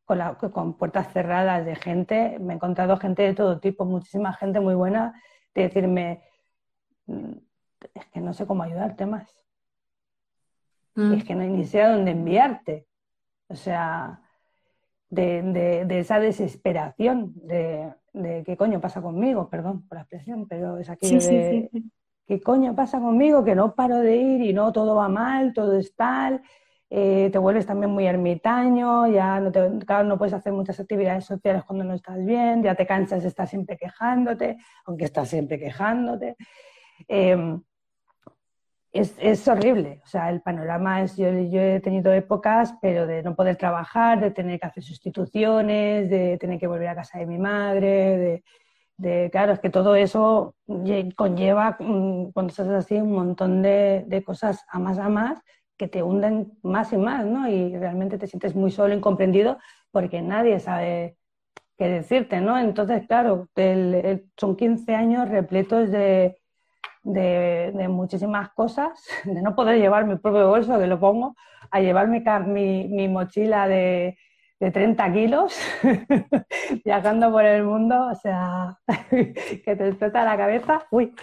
Con, con puertas cerradas de gente, me he encontrado gente de todo tipo, muchísima gente muy buena, de decirme, mm, es que no sé cómo ayudarte más. Mm. Es que no hay ni sé a dónde enviarte. O sea, de, esa desesperación, de, qué coño pasa conmigo, perdón por la expresión, pero es aquello de, ¿qué coño pasa conmigo? Que no paro de ir y no todo va mal, todo es tal. Eh, te vuelves también muy ermitaño, ya no, te, no puedes hacer muchas actividades sociales cuando no estás bien, ya te cansas de estar siempre quejándote, aunque estás siempre quejándote. Em, es, es, horrible, o sea, el panorama es, yo, yo, he tenido épocas, pero de no poder trabajar, de tener que hacer sustituciones, de tener que volver a casa de mi madre, de, claro, es que todo eso conlleva, mm, cuando estás así, un montón de, cosas a más a más que te hunden más y más, ¿no? Y realmente te sientes muy solo, incomprendido, porque nadie sabe qué decirte, ¿no? Entonces, claro, son 15 años repletos de, de, muchísimas cosas, (laughs) de no poder llevar mi propio bolso, que lo pongo, a llevar mi, mi mochila de, de 30 kilos (laughs) viajando por el mundo, o sea, (laughs) que te explota la cabeza, uy.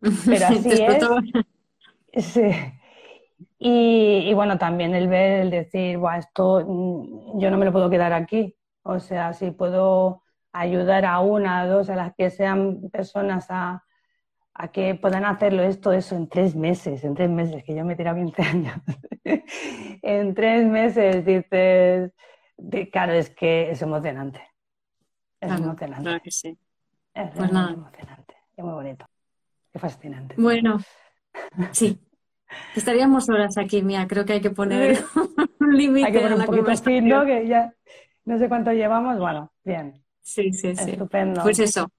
Pero (laughs) así es. Sí. Y, bueno, también el ver, el decir, Buah, esto mm, yo no me lo puedo quedar aquí. O sea, si puedo ayudar a una, a dos, a las que sean personas a, a que puedan hacerlo esto, eso en tres meses, en tres meses, que yo me he tirado 15 años. en tres meses dices, claro, es que es emocionante. Es emocionante. Claro que sí. Es pues emocionante. Es muy bonito. Es fascinante. Bueno, (laughs) sí. Estaríamos horas aquí, Mía. Creo que hay que poner (laughs) un límite. Hay que poner un poquito ¿no? Que ya no sé cuánto llevamos. Bueno, bien. Sí, sí, sí. Estupendo. Pues eso.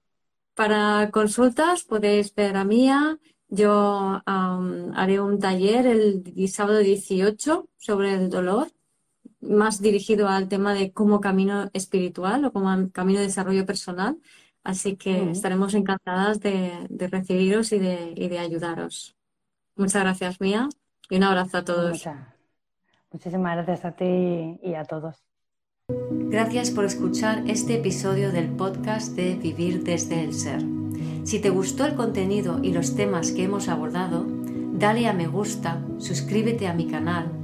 Para consultas podéis ver a Mía. Yo haré un taller el sábado 18 sobre el dolor más dirigido al tema de como camino espiritual o como camino de desarrollo personal. Así que estaremos encantadas de, recibiros y de, ayudaros. Muchas gracias, Mía, y un abrazo a todos. Muchísimas gracias a ti y a todos. Gracias por escuchar este episodio del podcast de Vivir desde el Ser. Si te gustó el contenido y los temas que hemos abordado, dale a me gusta, suscríbete a mi canal